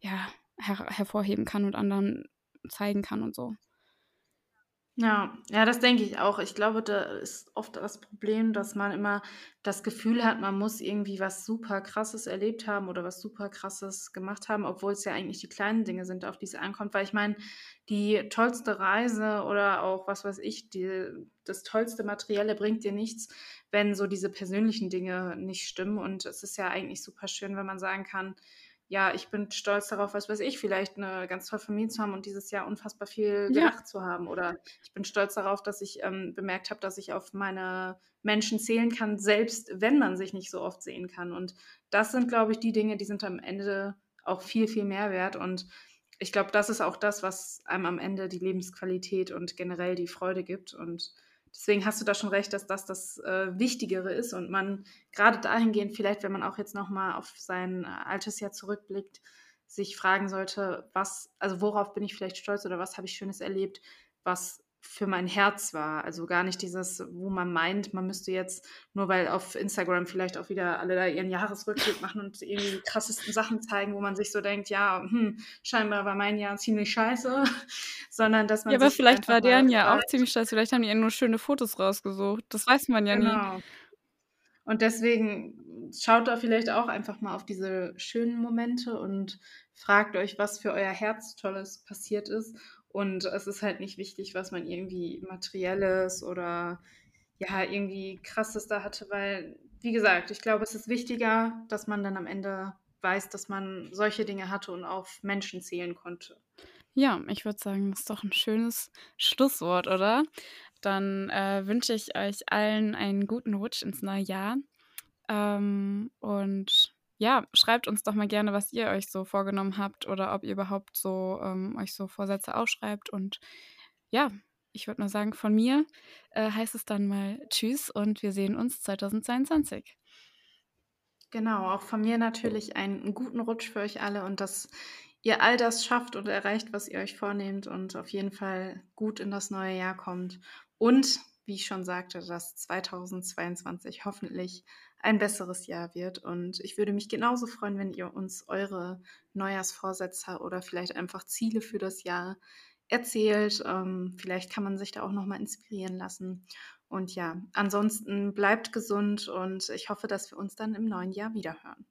ja, her hervorheben kann und anderen zeigen kann und so. Ja, ja, das denke ich auch. Ich glaube, da ist oft das Problem, dass man immer das Gefühl hat, man muss irgendwie was super Krasses erlebt haben oder was super Krasses gemacht haben, obwohl es ja eigentlich die kleinen Dinge sind, auf die es ankommt. Weil ich meine, die tollste Reise oder auch, was weiß ich, die, das tollste Materielle bringt dir nichts, wenn so diese persönlichen Dinge nicht stimmen. Und es ist ja eigentlich super schön, wenn man sagen kann, ja, ich bin stolz darauf, was weiß ich, vielleicht eine ganz tolle Familie zu haben und dieses Jahr unfassbar viel ja. gelacht zu haben. Oder ich bin stolz darauf, dass ich ähm, bemerkt habe, dass ich auf meine Menschen zählen kann, selbst wenn man sich nicht so oft sehen kann. Und das sind, glaube ich, die Dinge, die sind am Ende auch viel, viel mehr wert. Und ich glaube, das ist auch das, was einem am Ende die Lebensqualität und generell die Freude gibt. Und Deswegen hast du da schon recht, dass das das äh, Wichtigere ist und man gerade dahingehend vielleicht, wenn man auch jetzt nochmal auf sein äh, altes Jahr zurückblickt, sich fragen sollte, was, also worauf bin ich vielleicht stolz oder was habe ich Schönes erlebt, was für mein Herz war. Also gar nicht dieses, wo man meint, man müsste jetzt, nur weil auf Instagram vielleicht auch wieder alle da ihren Jahresrückblick machen und irgendwie die krassesten Sachen zeigen, wo man sich so denkt, ja, hm, scheinbar war mein Jahr ziemlich scheiße, sondern dass man. Ja, aber vielleicht war deren Jahr auch ziemlich scheiße. Vielleicht haben die ja nur schöne Fotos rausgesucht. Das weiß man ja genau. nie. Und deswegen schaut da vielleicht auch einfach mal auf diese schönen Momente und fragt euch, was für euer Herz Tolles passiert ist und es ist halt nicht wichtig, was man irgendwie materielles oder ja, irgendwie krasses da hatte, weil, wie gesagt, ich glaube, es ist wichtiger, dass man dann am Ende weiß, dass man solche Dinge hatte und auf Menschen zählen konnte. Ja, ich würde sagen, das ist doch ein schönes Schlusswort, oder? Dann äh, wünsche ich euch allen einen guten Rutsch ins neue Jahr. Ähm, und ja, schreibt uns doch mal gerne, was ihr euch so vorgenommen habt oder ob ihr überhaupt so ähm, euch so Vorsätze aufschreibt. Und ja, ich würde mal sagen, von mir äh, heißt es dann mal Tschüss und wir sehen uns 2022. Genau, auch von mir natürlich einen guten Rutsch für euch alle und dass ihr all das schafft und erreicht, was ihr euch vornehmt und auf jeden Fall gut in das neue Jahr kommt. Und wie ich schon sagte, dass 2022 hoffentlich ein besseres Jahr wird. Und ich würde mich genauso freuen, wenn ihr uns eure Neujahrsvorsätze oder vielleicht einfach Ziele für das Jahr erzählt. Ähm, vielleicht kann man sich da auch nochmal inspirieren lassen. Und ja, ansonsten bleibt gesund und ich hoffe, dass wir uns dann im neuen Jahr wiederhören.